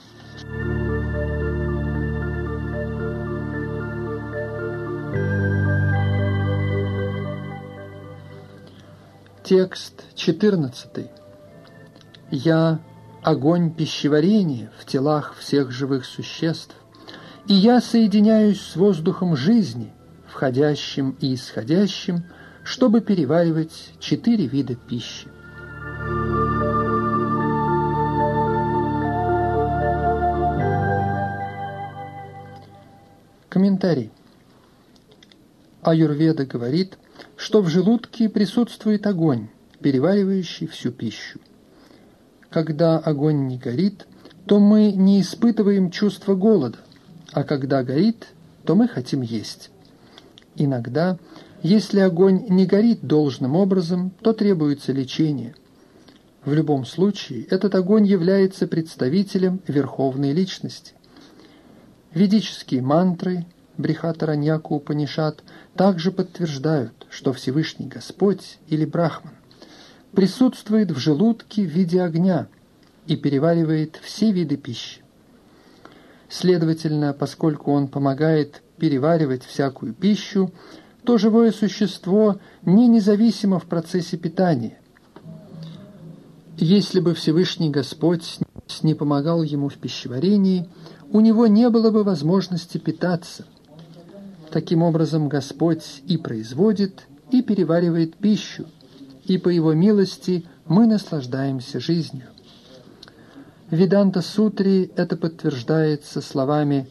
Текст 14. «Я – огонь пищеварения в телах всех живых существ, и я соединяюсь с воздухом жизни, входящим и исходящим, чтобы переваривать четыре вида пищи. Комментарий. Аюрведа говорит – что в желудке присутствует огонь, переваривающий всю пищу. Когда огонь не горит, то мы не испытываем чувства голода, а когда горит, то мы хотим есть. Иногда, если огонь не горит должным образом, то требуется лечение. В любом случае, этот огонь является представителем Верховной Личности. Ведические мантры, Брихатараньяку Упанишат также подтверждают, что Всевышний Господь или Брахман присутствует в желудке в виде огня и переваривает все виды пищи. Следовательно, поскольку он помогает переваривать всякую пищу, то живое существо не независимо в процессе питания. Если бы Всевышний Господь не помогал ему в пищеварении, у него не было бы возможности питаться – Таким образом, Господь и производит, и переваривает пищу, и по Его милости мы наслаждаемся жизнью. В Веданта-сутре это подтверждается словами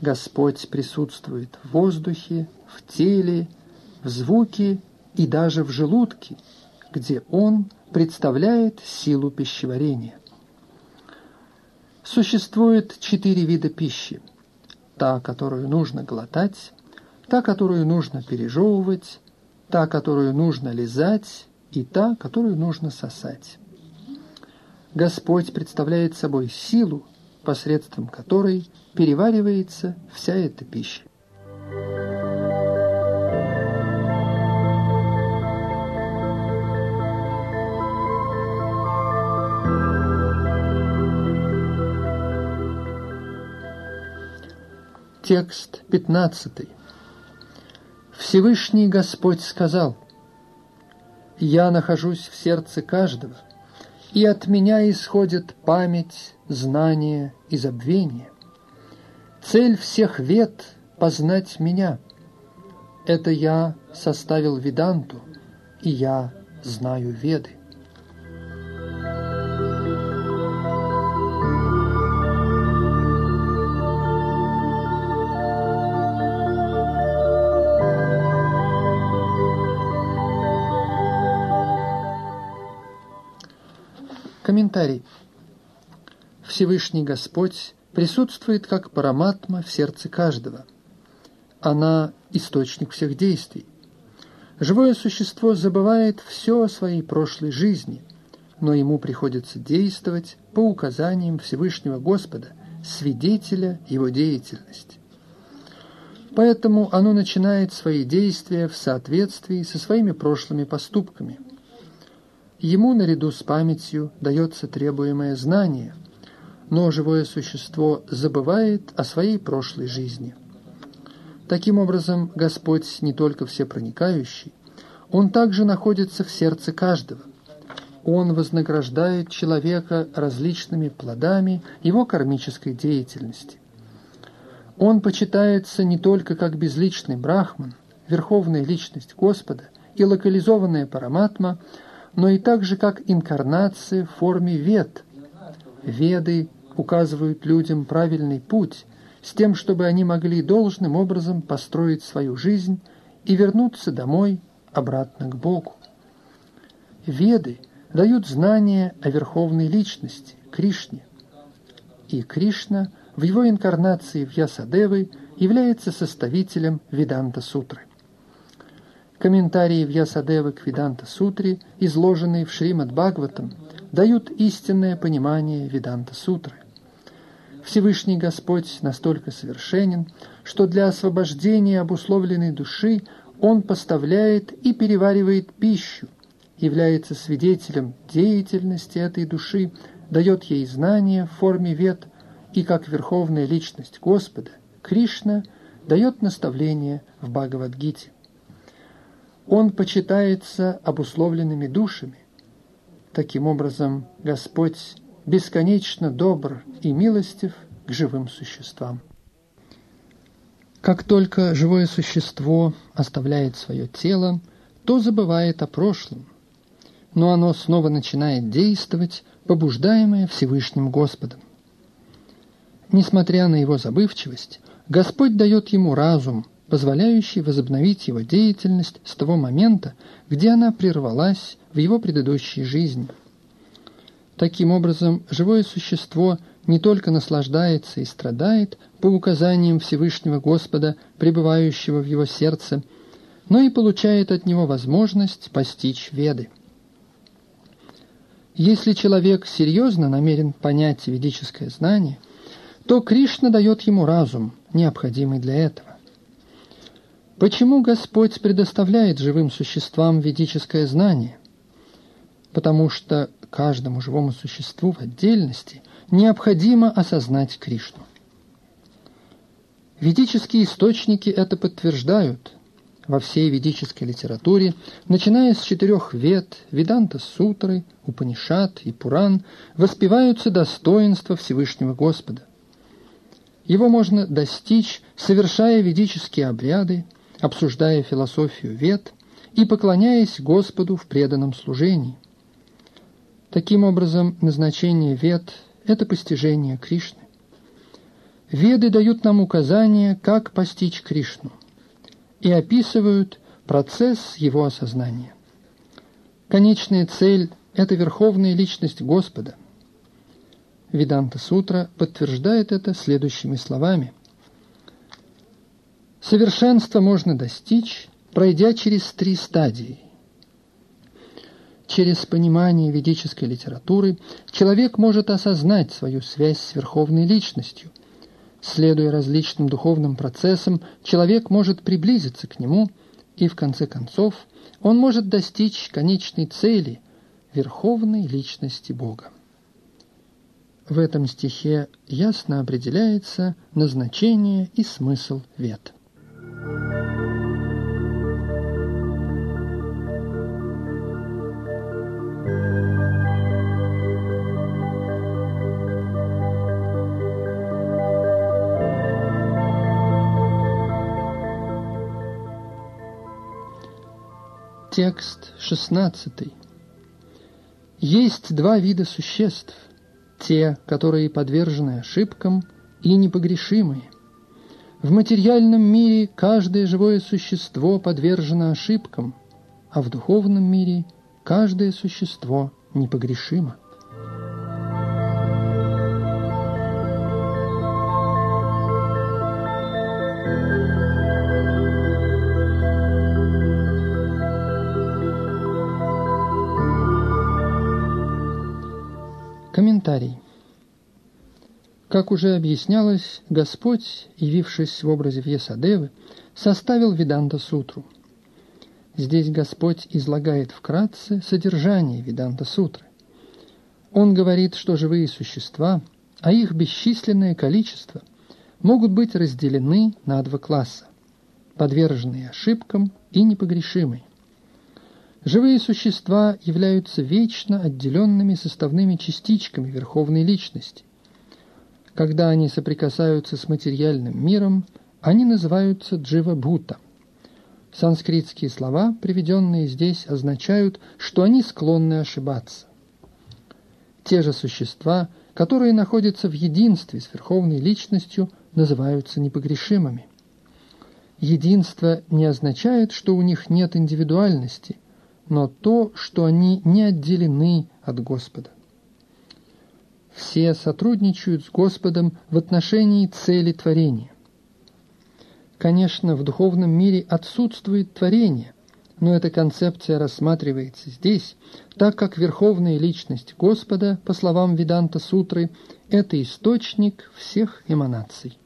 «Господь присутствует в воздухе, в теле, в звуке и даже в желудке, где Он представляет силу пищеварения». Существует четыре вида пищи. Та, которую нужно глотать, та, которую нужно пережевывать, та, которую нужно лизать, и та, которую нужно сосать. Господь представляет собой силу, посредством которой переваривается вся эта пища. Текст 15. Всевышний Господь сказал, «Я нахожусь в сердце каждого, и от меня исходит память, знание и забвение. Цель всех вет — познать меня. Это я составил Веданту, и я знаю Веды. Комментарий. Всевышний Господь присутствует как параматма в сердце каждого. Она – источник всех действий. Живое существо забывает все о своей прошлой жизни, но ему приходится действовать по указаниям Всевышнего Господа, свидетеля его деятельности. Поэтому оно начинает свои действия в соответствии со своими прошлыми поступками – Ему наряду с памятью дается требуемое знание, но живое существо забывает о своей прошлой жизни. Таким образом, Господь не только всепроникающий, Он также находится в сердце каждого. Он вознаграждает человека различными плодами его кармической деятельности. Он почитается не только как безличный брахман, верховная личность Господа и локализованная параматма – но и так же, как инкарнация в форме вед. Веды указывают людям правильный путь, с тем, чтобы они могли должным образом построить свою жизнь и вернуться домой, обратно к Богу. Веды дают знания о верховной личности, Кришне. И Кришна в его инкарнации в Ясадевы является составителем Веданта-сутры. Комментарии в Ясадева к Веданта Сутре, изложенные в Шримад Бхагаватам, дают истинное понимание Веданта Сутры. Всевышний Господь настолько совершенен, что для освобождения обусловленной души Он поставляет и переваривает пищу, является свидетелем деятельности этой души, дает ей знания в форме вет и, как верховная личность Господа, Кришна, дает наставления в Бхагавадгите он почитается обусловленными душами. Таким образом, Господь бесконечно добр и милостив к живым существам. Как только живое существо оставляет свое тело, то забывает о прошлом, но оно снова начинает действовать, побуждаемое Всевышним Господом. Несмотря на его забывчивость, Господь дает ему разум – позволяющий возобновить его деятельность с того момента, где она прервалась в его предыдущей жизни. Таким образом, живое существо не только наслаждается и страдает по указаниям Всевышнего Господа, пребывающего в его сердце, но и получает от него возможность постичь веды. Если человек серьезно намерен понять ведическое знание, то Кришна дает ему разум, необходимый для этого. Почему Господь предоставляет живым существам ведическое знание? Потому что каждому живому существу в отдельности необходимо осознать Кришну. Ведические источники это подтверждают. Во всей ведической литературе, начиная с четырех вед, Веданта Сутры, Упанишат и Пуран, воспеваются достоинства Всевышнего Господа. Его можно достичь, совершая ведические обряды, обсуждая философию вет и поклоняясь Господу в преданном служении. Таким образом, назначение вет – это постижение Кришны. Веды дают нам указания, как постичь Кришну, и описывают процесс его осознания. Конечная цель – это верховная личность Господа. Веданта Сутра подтверждает это следующими словами. Совершенство можно достичь, пройдя через три стадии. Через понимание ведической литературы человек может осознать свою связь с верховной личностью. Следуя различным духовным процессам, человек может приблизиться к нему, и в конце концов он может достичь конечной цели – верховной личности Бога. В этом стихе ясно определяется назначение и смысл вет. Текст 16. Есть два вида существ. Те, которые подвержены ошибкам, и непогрешимые. В материальном мире каждое живое существо подвержено ошибкам, а в духовном мире каждое существо непогрешимо. Как уже объяснялось, Господь, явившись в образе Вьесадевы, составил Веданта Сутру. Здесь Господь излагает вкратце содержание Веданта Сутры. Он говорит, что живые существа, а их бесчисленное количество, могут быть разделены на два класса – подверженные ошибкам и непогрешимые. Живые существа являются вечно отделенными составными частичками Верховной Личности – когда они соприкасаются с материальным миром, они называются джива-бhuta. Санскритские слова, приведенные здесь, означают, что они склонны ошибаться. Те же существа, которые находятся в единстве с Верховной Личностью, называются непогрешимыми. Единство не означает, что у них нет индивидуальности, но то, что они не отделены от Господа. Все сотрудничают с Господом в отношении цели творения. Конечно, в духовном мире отсутствует творение, но эта концепция рассматривается здесь, так как верховная личность Господа, по словам Веданта Сутры, это источник всех эманаций.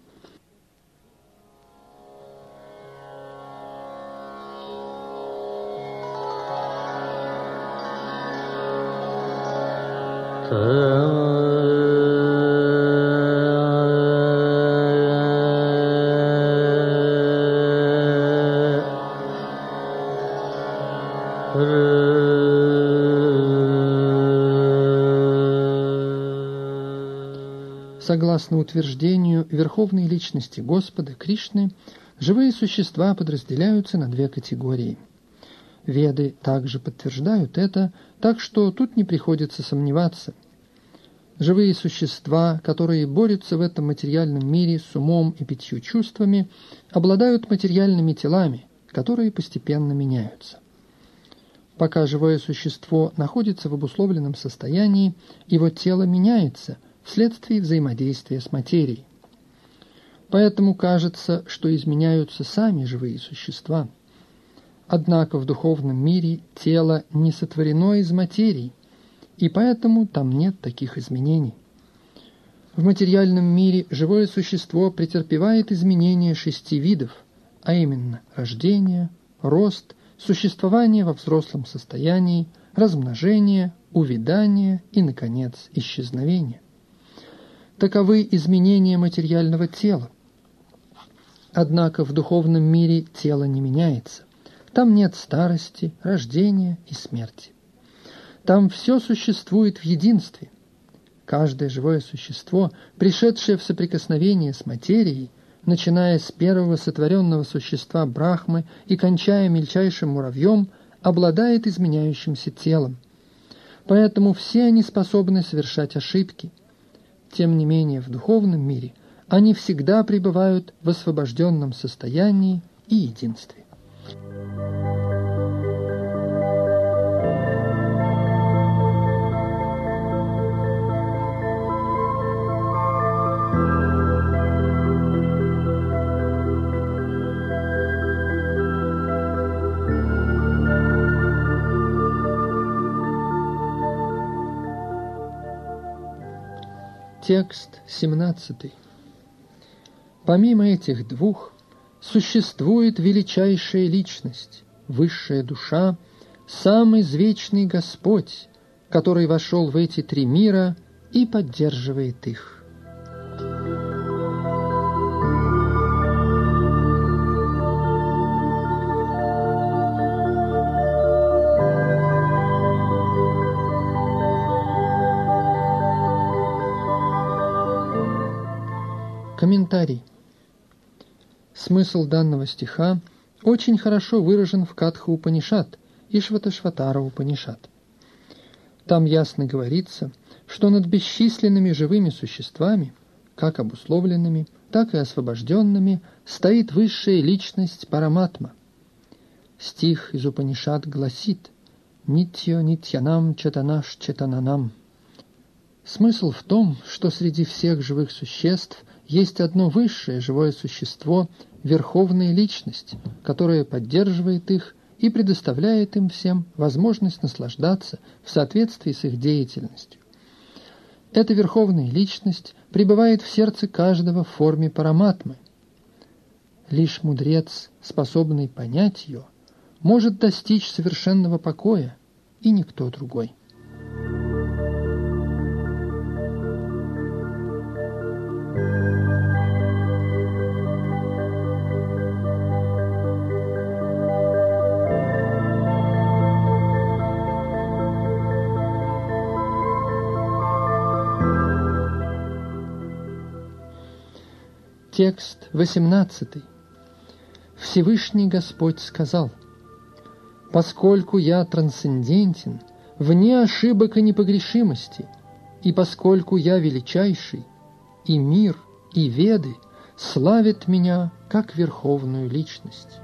Согласно утверждению Верховной Личности Господа Кришны, живые существа подразделяются на две категории. Веды также подтверждают это, так что тут не приходится сомневаться. Живые существа, которые борются в этом материальном мире с умом и пятью чувствами, обладают материальными телами, которые постепенно меняются. Пока живое существо находится в обусловленном состоянии, его тело меняется – вследствие взаимодействия с материей. Поэтому кажется, что изменяются сами живые существа. Однако в духовном мире тело не сотворено из материи, и поэтому там нет таких изменений. В материальном мире живое существо претерпевает изменения шести видов, а именно рождение, рост, существование во взрослом состоянии, размножение, увядание и, наконец, исчезновение. Таковы изменения материального тела. Однако в духовном мире тело не меняется. Там нет старости, рождения и смерти. Там все существует в единстве. Каждое живое существо, пришедшее в соприкосновение с материей, начиная с первого сотворенного существа Брахмы и кончая мельчайшим муравьем, обладает изменяющимся телом. Поэтому все они способны совершать ошибки – Тем не менее, в духовном мире они всегда пребывают в освобожденном состоянии и единстве. Текст 17. Помимо этих двух, существует величайшая личность, высшая душа, самый извечный Господь, который вошел в эти три мира и поддерживает их. Комментарий. Смысл данного стиха очень хорошо выражен в Катха Упанишат и Шваташватара Упанишат. Там ясно говорится, что над бесчисленными живыми существами, как обусловленными, так и освобожденными, стоит высшая личность Параматма. Стих из Упанишат гласит «Нитьо нитьянам четанаш четананам». Смысл в том, что среди всех живых существ есть одно высшее живое существо, верховная личность, которая поддерживает их и предоставляет им всем возможность наслаждаться в соответствии с их деятельностью. Эта верховная личность пребывает в сердце каждого в форме параматмы. Лишь мудрец, способный понять ее, может достичь совершенного покоя, и никто другой. Текст 18. Всевышний Господь сказал, «Поскольку я трансцендентен, вне ошибок и непогрешимости, и поскольку я величайший, и мир, и веды славят меня как верховную личность».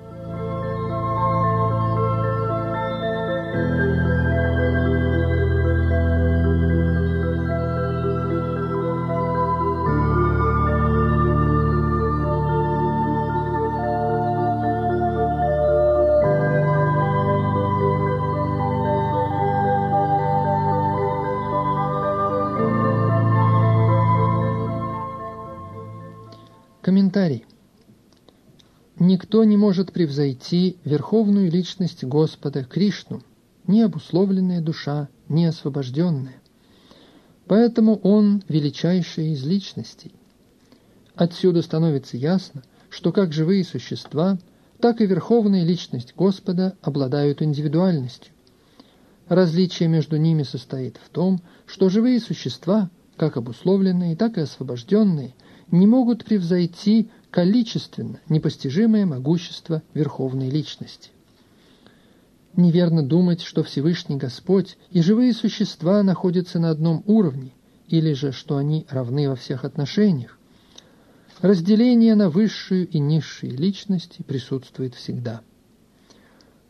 Никто не может превзойти верховную личность Господа Кришну, ни обусловленная душа, ни освобожденная. Поэтому Он величайший из личностей. Отсюда становится ясно, что как живые существа, так и верховная личность Господа обладают индивидуальностью. Различие между ними состоит в том, что живые существа, как обусловленные, так и освобожденные – не могут превзойти количественно непостижимое могущество Верховной Личности. Неверно думать, что Всевышний Господь и живые существа находятся на одном уровне, или же, что они равны во всех отношениях. Разделение на высшую и низшие личности присутствует всегда.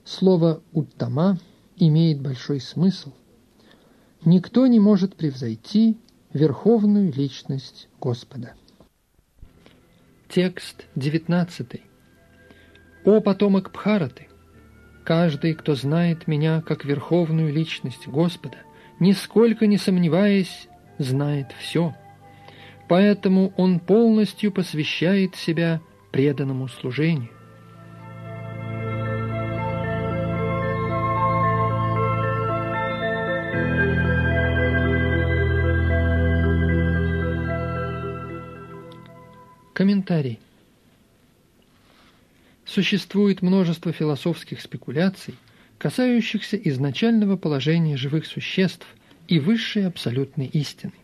Слово «уттама» имеет большой смысл. Никто не может превзойти верховную личность Господа. Текст 19. «О потомок Бхараты! Каждый, кто знает меня как верховную личность Господа, нисколько не сомневаясь, знает все. Поэтому он полностью посвящает себя преданному служению. Комментарий. Существует множество философских спекуляций, касающихся изначального положения живых существ и высшей абсолютной истины.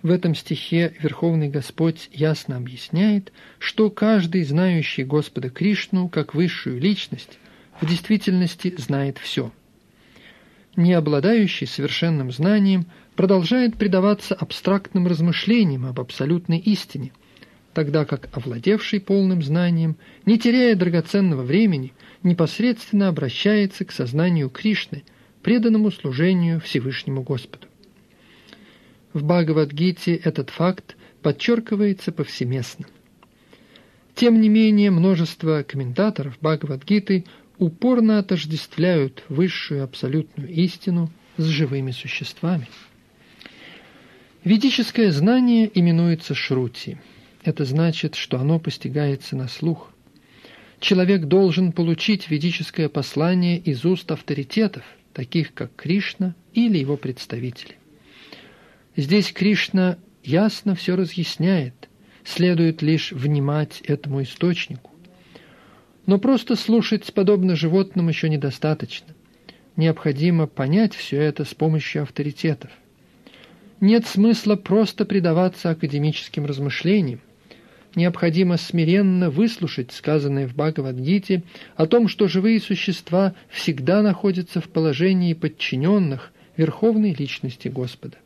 В этом стихе Верховный Господь ясно объясняет, что каждый, знающий Господа Кришну как высшую личность, в действительности знает все. не обладающий совершенным знанием, продолжает предаваться абстрактным размышлениям об абсолютной истине, тогда как овладевший полным знанием, не теряя драгоценного времени, непосредственно обращается к сознанию Кришны, преданному служению Всевышнему Господу. В Бхагавадгите этот факт подчеркивается повсеместно. Тем не менее, множество комментаторов Бхагавадгиты упорно отождествляют высшую абсолютную истину с живыми существами. Ведическое знание именуется шрути. Это значит, что оно постигается на слух. Человек должен получить ведическое послание из уст авторитетов, таких как Кришна или его представители. Здесь Кришна ясно все разъясняет, следует лишь внимать этому источнику. Но просто слушать подобно животным еще недостаточно. Необходимо понять все это с помощью авторитетов. Нет смысла просто предаваться академическим размышлениям. Необходимо смиренно выслушать сказанное в Бхагавадгите о том, что живые существа всегда находятся в положении подчиненных Верховной Личности Господа.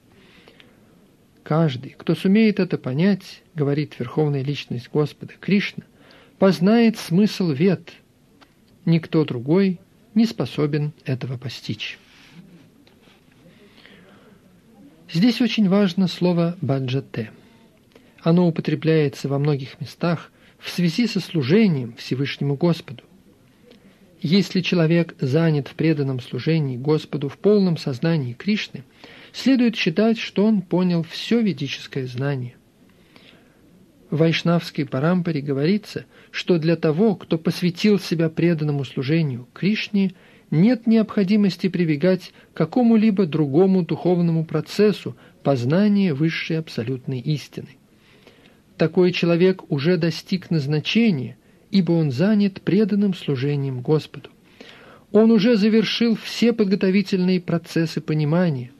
Каждый, кто сумеет это понять, говорит Верховная Личность Господа Кришна, познает смысл вет. Никто другой не способен этого постичь. Здесь очень важно слово «баджате». Оно употребляется во многих местах в связи со служением Всевышнему Господу. Если человек занят в преданном служении Господу в полном сознании Кришны – следует считать, что он понял все ведическое знание. В Вайшнавской Парампаре говорится, что для того, кто посвятил себя преданному служению Кришне, нет необходимости прибегать к какому-либо другому духовному процессу познания высшей абсолютной истины. Такой человек уже достиг назначения, ибо он занят преданным служением Господу. Он уже завершил все подготовительные процессы понимания,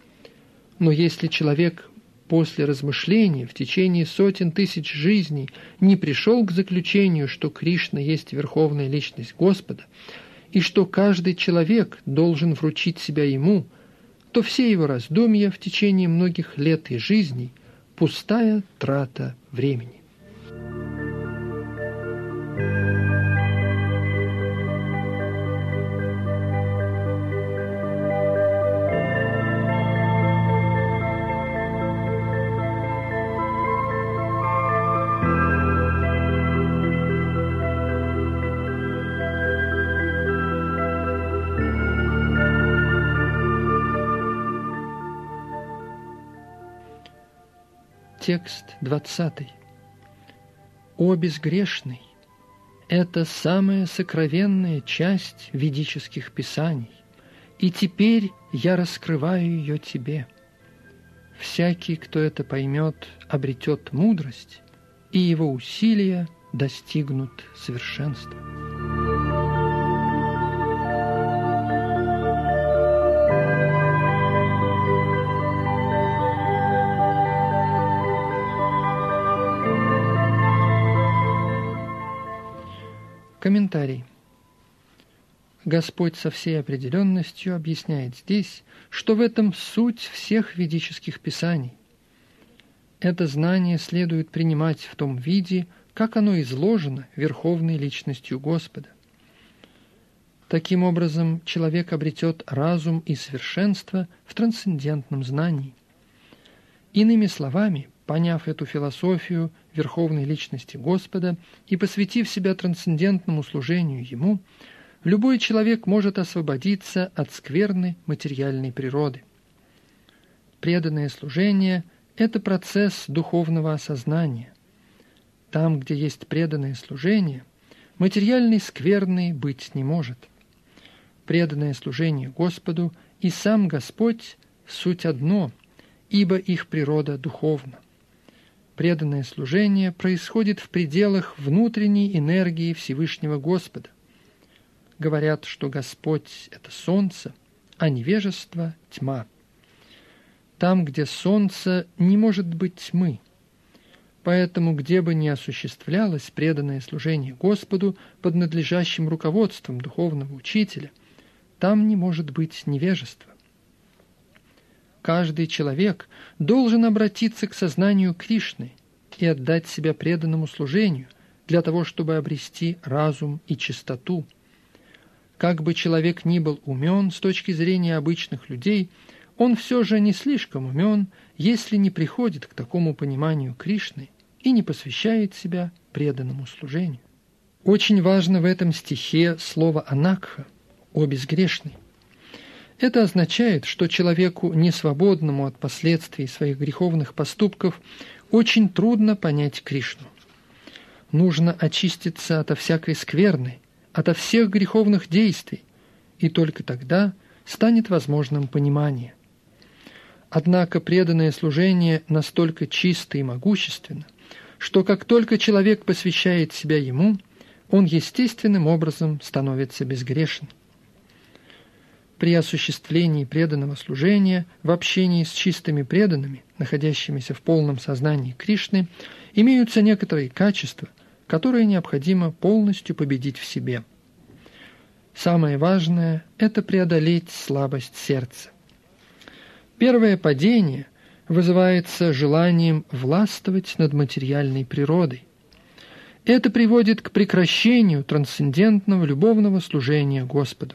но если человек после размышления в течение сотен тысяч жизней не пришел к заключению, что Кришна есть верховная личность Господа, и что каждый человек должен вручить себя ему, то все его раздумья в течение многих лет и жизней – пустая трата времени. Текст 20. «О безгрешный! Это самая сокровенная часть ведических писаний, и теперь я раскрываю ее тебе. Всякий, кто это поймет, обретет мудрость, и его усилия достигнут совершенства». Комментарий. Господь со всей определенностью объясняет здесь, что в этом суть всех ведических писаний. Это знание следует принимать в том виде, как оно изложено верховной личностью Господа. Таким образом, человек обретет разум и совершенство в трансцендентном знании. Иными словами, Поняв эту философию верховной личности Господа и посвятив себя трансцендентному служению Ему, любой человек может освободиться от скверны материальной природы. Преданное служение – это процесс духовного осознания. Там, где есть преданное служение, материальной скверны быть не может. Преданное служение Господу и сам Господь – суть одно, ибо их природа духовна. Преданное служение происходит в пределах внутренней энергии Всевышнего Господа. Говорят, что Господь – это солнце, а невежество – тьма. Там, где солнце, не может быть тьмы. Поэтому, где бы ни осуществлялось преданное служение Господу под надлежащим руководством духовного учителя, там не может быть невежества. Каждый человек должен обратиться к сознанию Кришны и отдать себя преданному служению для того, чтобы обрести разум и чистоту. Как бы человек ни был умен с точки зрения обычных людей, он все же не слишком умен, если не приходит к такому пониманию Кришны и не посвящает себя преданному служению. Очень важно в этом стихе слово «анакха» – «о безгрешный». Это означает, что человеку, несвободному от последствий своих греховных поступков, очень трудно понять Кришну. Нужно очиститься ото всякой скверны, ото всех греховных действий, и только тогда станет возможным понимание. Однако преданное служение настолько чисто и могущественно, что как только человек посвящает себя ему – он естественным образом становится безгрешен. При осуществлении преданного служения в общении с чистыми преданными, находящимися в полном сознании Кришны, имеются некоторые качества, которые необходимо полностью победить в себе. Самое важное – это преодолеть слабость сердца. Первое падение вызывается желанием властвовать над материальной природой – это приводит к прекращению трансцендентного любовного служения Господу.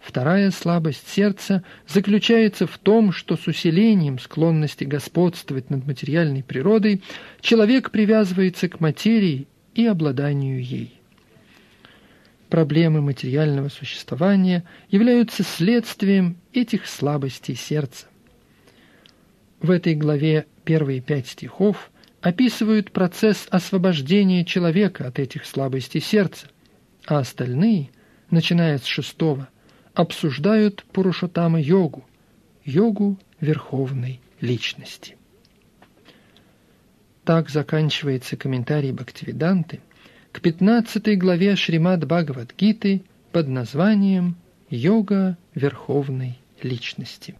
Вторая слабость сердца заключается в том, что с усилением склонности господствовать над материальной природой человек привязывается к материи и обладанию ей. Проблемы материального существования являются следствием этих слабостей сердца. В этой главе первые пять стихов описывают процесс освобождения человека от этих слабостей сердца, а остальные, начиная с шестого, обсуждают Пурушотама-йогу, йогу Верховной Личности. Так заканчивается комментарий Бхактивиданты к 15 главе Шримад Бхагавадгиты под названием «Йога Верховной Личности».